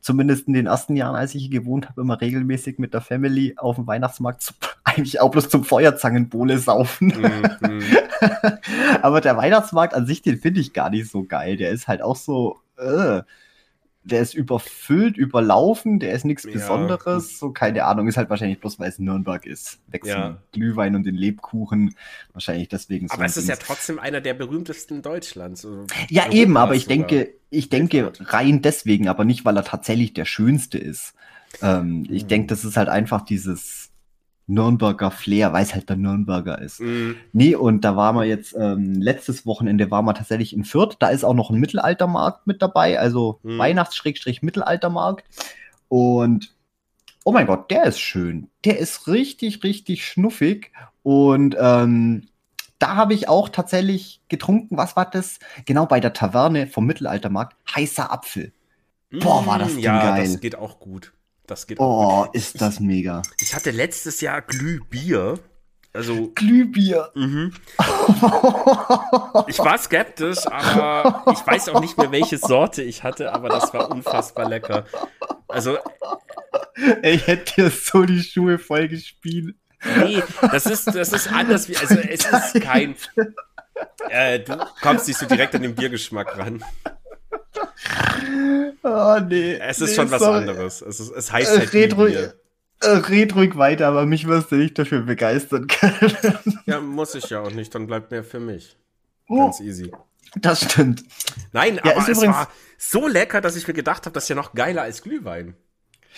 zumindest in den ersten Jahren, als ich hier gewohnt habe, immer regelmäßig mit der Family auf dem Weihnachtsmarkt, zu, eigentlich auch bloß zum Feuerzangenbowle saufen. Mm. Aber der Weihnachtsmarkt an sich, den finde ich gar nicht so geil. Der ist halt auch so, äh, der ist überfüllt, überlaufen, der ist nichts ja, Besonderes. So, keine Ahnung, ist halt wahrscheinlich bloß, weil es Nürnberg ist. Wechseln ja. Glühwein und den Lebkuchen. Wahrscheinlich deswegen so. Aber es ist ja trotzdem einer der berühmtesten Deutschlands. Also ja, eben, aber ich denke, ich denke rein deswegen, aber nicht, weil er tatsächlich der schönste ist. Ähm, ich mhm. denke, das ist halt einfach dieses Nürnberger Flair, weil es halt der Nürnberger ist. Mhm. Nee, und da waren wir jetzt, ähm, letztes Wochenende waren wir tatsächlich in Fürth. Da ist auch noch ein Mittelaltermarkt mit dabei, also mhm. Weihnachts-Mittelaltermarkt. Und oh mein Gott, der ist schön. Der ist richtig, richtig schnuffig. Und ähm, da habe ich auch tatsächlich getrunken, was war das? Genau bei der Taverne vom Mittelaltermarkt, heißer Apfel. Boah, war das mm, ja, geil. Das geht auch gut. Das geht Oh, ist das mega. Ich hatte letztes Jahr Glühbier. Also, Glühbier. Mhm. ich war skeptisch, aber ich weiß auch nicht mehr, welche Sorte ich hatte, aber das war unfassbar lecker. Also. Ich hätte dir so die Schuhe voll gespielt. Nee, das ist, das ist anders wie. Also, es ist kein. Äh, du kommst nicht so direkt an den Biergeschmack ran. Oh nee. Es ist nee, schon was sorry. anderes. Es, ist, es heißt halt red, ruhig, äh, red ruhig weiter, aber mich wirst du nicht dafür begeistern können. Ja, muss ich ja auch nicht, dann bleibt mehr für mich. Oh. Ganz oh, easy. Das stimmt. Nein, ja, aber es war so lecker, dass ich mir gedacht habe, das ist ja noch geiler als Glühwein.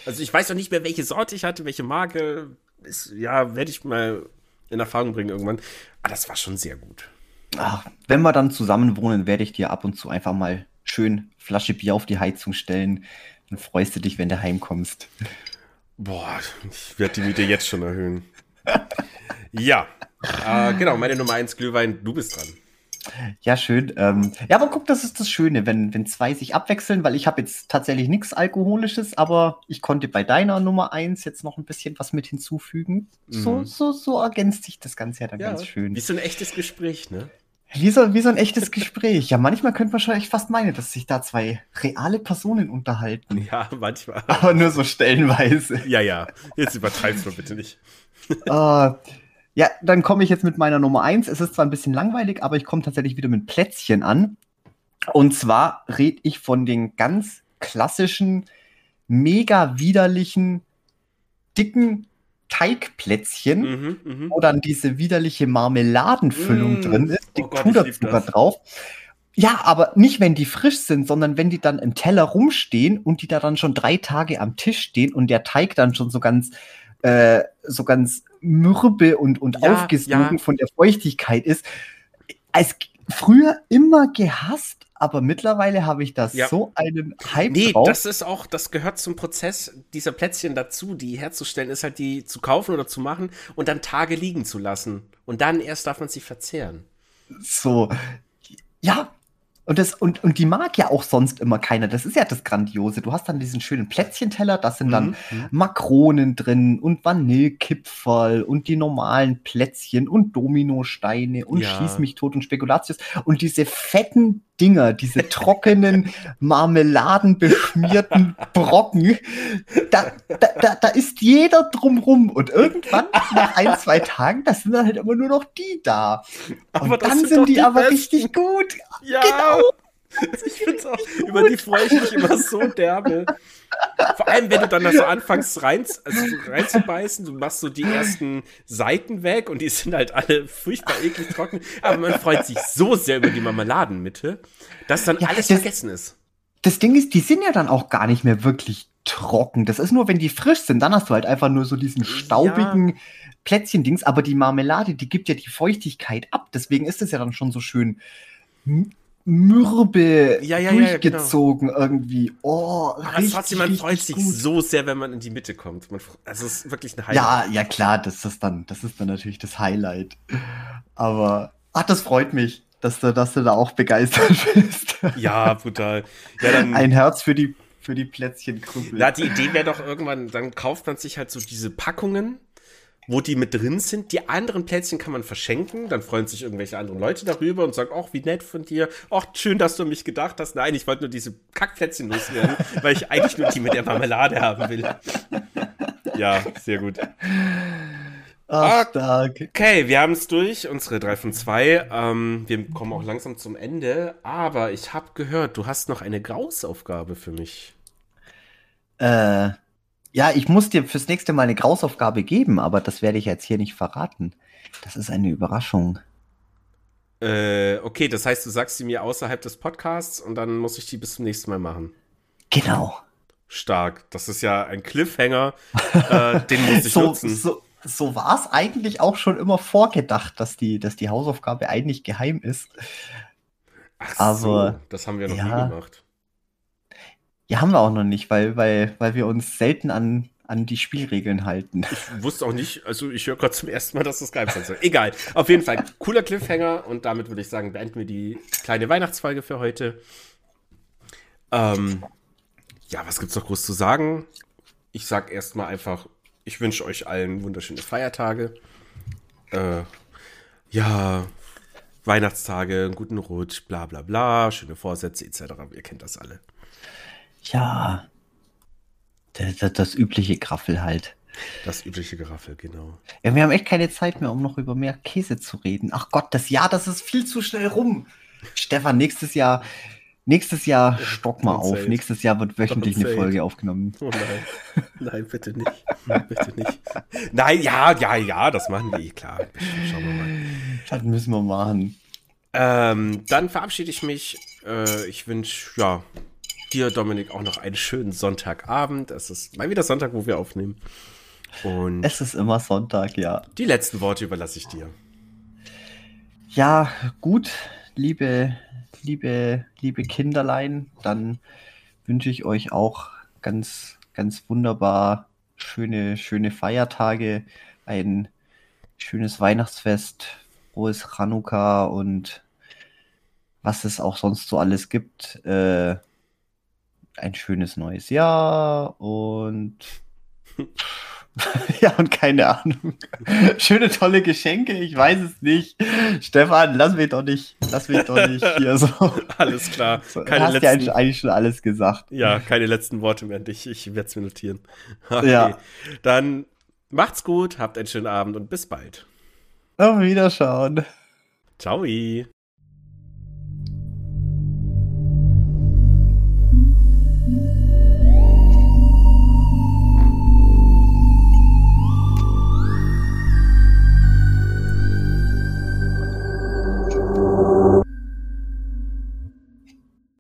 Also ich weiß noch nicht mehr, welche Sorte ich hatte, welche Marke. Ist, ja, werde ich mal in Erfahrung bringen irgendwann. Aber das war schon sehr gut. Ach, wenn wir dann zusammen wohnen, werde ich dir ab und zu einfach mal schön Flasche Bier auf die Heizung stellen. Dann freust du dich, wenn du heimkommst. Boah, ich werde die Miete jetzt schon erhöhen. ja, äh, genau, meine Nummer 1 Glühwein, du bist dran. Ja, schön. Ähm, ja, aber guck, das ist das Schöne, wenn, wenn zwei sich abwechseln, weil ich habe jetzt tatsächlich nichts Alkoholisches, aber ich konnte bei deiner Nummer 1 jetzt noch ein bisschen was mit hinzufügen. Mhm. So, so, so ergänzt sich das Ganze ja dann ja, ganz schön. Wie so ein echtes Gespräch, ne? Wie so, wie so ein echtes Gespräch. Ja, manchmal könnte man schon echt fast meinen, dass sich da zwei reale Personen unterhalten. Ja, manchmal. Aber nur so stellenweise. Ja, ja. Jetzt übertreibst du bitte nicht. uh, ja, dann komme ich jetzt mit meiner Nummer eins. Es ist zwar ein bisschen langweilig, aber ich komme tatsächlich wieder mit Plätzchen an. Und zwar rede ich von den ganz klassischen, mega widerlichen, dicken Teigplätzchen, mhm, mh. wo dann diese widerliche Marmeladenfüllung mm. drin ist, die oh Puderzucker drauf. Ja, aber nicht, wenn die frisch sind, sondern wenn die dann im Teller rumstehen und die da dann schon drei Tage am Tisch stehen und der Teig dann schon so ganz, äh, so ganz mürbe und, und ja, aufgesogen ja. von der Feuchtigkeit ist. Als früher immer gehasst, aber mittlerweile habe ich da ja. so einen Hype nee, drauf. das ist auch, das gehört zum Prozess dieser Plätzchen dazu, die herzustellen, ist halt die zu kaufen oder zu machen und dann Tage liegen zu lassen. Und dann erst darf man sie verzehren. So, ja, und, das, und, und die mag ja auch sonst immer keiner. Das ist ja das Grandiose. Du hast dann diesen schönen Plätzchenteller, da sind dann mhm. Makronen drin und Vanillekipferl und die normalen Plätzchen und Dominosteine und ja. Schieß mich tot und Spekulatius. Und diese fetten Dinger, diese trockenen, marmeladenbeschmierten Brocken, da, da, da, da ist jeder drumrum. Und irgendwann, nach ein, zwei Tagen, das sind dann halt immer nur noch die da. Und dann sind, sind die, die aber besten. richtig gut. Ja. Genau. Ich finde auch, über die freue ich mich immer so derbe. Vor allem, wenn du dann so anfängst rein, also reinzubeißen, du machst so die ersten Seiten weg und die sind halt alle furchtbar eklig trocken. Aber man freut sich so sehr über die Marmeladenmitte, dass dann ja, alles das, vergessen ist. Das Ding ist, die sind ja dann auch gar nicht mehr wirklich trocken. Das ist nur, wenn die frisch sind, dann hast du halt einfach nur so diesen staubigen ja. Plätzchen-Dings. Aber die Marmelade, die gibt ja die Feuchtigkeit ab. Deswegen ist es ja dann schon so schön mürbe ja, ja, durchgezogen ja, genau. irgendwie. Oh, Aber richtig, trotzdem, man freut sich gut. so sehr, wenn man in die Mitte kommt. Man, also es ist wirklich ein Highlight. Ja, ja klar, das ist dann, das ist dann natürlich das Highlight. Aber ach, das freut mich, dass du, dass du da auch begeistert bist. Ja, brutal. Ja, dann, ein Herz für die für die Plätzchenkrüppel. Ja, die Idee wäre doch irgendwann, dann kauft man sich halt so diese Packungen wo die mit drin sind. Die anderen Plätzchen kann man verschenken. Dann freuen sich irgendwelche anderen Leute darüber und sagen, ach, wie nett von dir. Ach, schön, dass du mich gedacht hast. Nein, ich wollte nur diese Kackplätzchen loswerden, weil ich eigentlich nur die mit der Marmelade haben will. Ja, sehr gut. Ach, stark. Okay, wir haben es durch, unsere 3 von 2. Ähm, wir kommen auch langsam zum Ende. Aber ich habe gehört, du hast noch eine Grausaufgabe für mich. Äh, ja, ich muss dir fürs nächste Mal eine Grausaufgabe geben, aber das werde ich jetzt hier nicht verraten. Das ist eine Überraschung. Äh, okay, das heißt, du sagst sie mir außerhalb des Podcasts und dann muss ich die bis zum nächsten Mal machen. Genau. Stark. Das ist ja ein Cliffhanger. äh, den muss ich so, nutzen. So, so war es eigentlich auch schon immer vorgedacht, dass die, dass die Hausaufgabe eigentlich geheim ist. Ach so, das haben wir noch ja, nie gemacht. Ja, haben wir auch noch nicht, weil, weil, weil wir uns selten an, an die Spielregeln halten. Ich wusste auch nicht, also ich höre gerade zum ersten Mal, dass das geheim sein soll. Egal. Auf jeden Fall, cooler Cliffhanger und damit würde ich sagen, beenden wir die kleine Weihnachtsfolge für heute. Ähm, ja, was gibt's noch groß zu sagen? Ich sag erstmal einfach, ich wünsche euch allen wunderschöne Feiertage. Äh, ja, Weihnachtstage, einen guten Rutsch, bla bla bla, schöne Vorsätze etc. Ihr kennt das alle. Ja, das, das, das übliche Graffel halt. Das übliche Geraffel, genau. Ja, wir haben echt keine Zeit mehr, um noch über mehr Käse zu reden. Ach Gott, das Jahr, das ist viel zu schnell rum. Stefan, nächstes Jahr, nächstes Jahr stock mal auf. Nächstes Jahr wird wöchentlich eine Folge aufgenommen. Oh nein. Nein, bitte nicht. bitte nicht. Nein, ja, ja, ja, das machen wir, eh, klar. Schauen wir mal. Das müssen wir machen. Ähm, dann verabschiede ich mich. Äh, ich wünsche, ja, dir, Dominik, auch noch einen schönen Sonntagabend. Es ist mal wieder Sonntag, wo wir aufnehmen. Und es ist immer Sonntag, ja. Die letzten Worte überlasse ich dir. Ja, gut, liebe, liebe, liebe Kinderlein, dann wünsche ich euch auch ganz, ganz wunderbar schöne, schöne Feiertage, ein schönes Weihnachtsfest, frohes Chanukka und was es auch sonst so alles gibt. Äh, ein schönes neues Jahr und ja, und keine Ahnung. Schöne, tolle Geschenke, ich weiß es nicht. Stefan, lass mich doch nicht, lass mich doch nicht hier so. Alles klar. Keine hast letzten, ja eigentlich schon alles gesagt. Ja, keine letzten Worte mehr an dich. Ich werde es mir notieren. Okay. Ja. Dann macht's gut, habt einen schönen Abend und bis bald. Auf Wiederschauen. Ciao.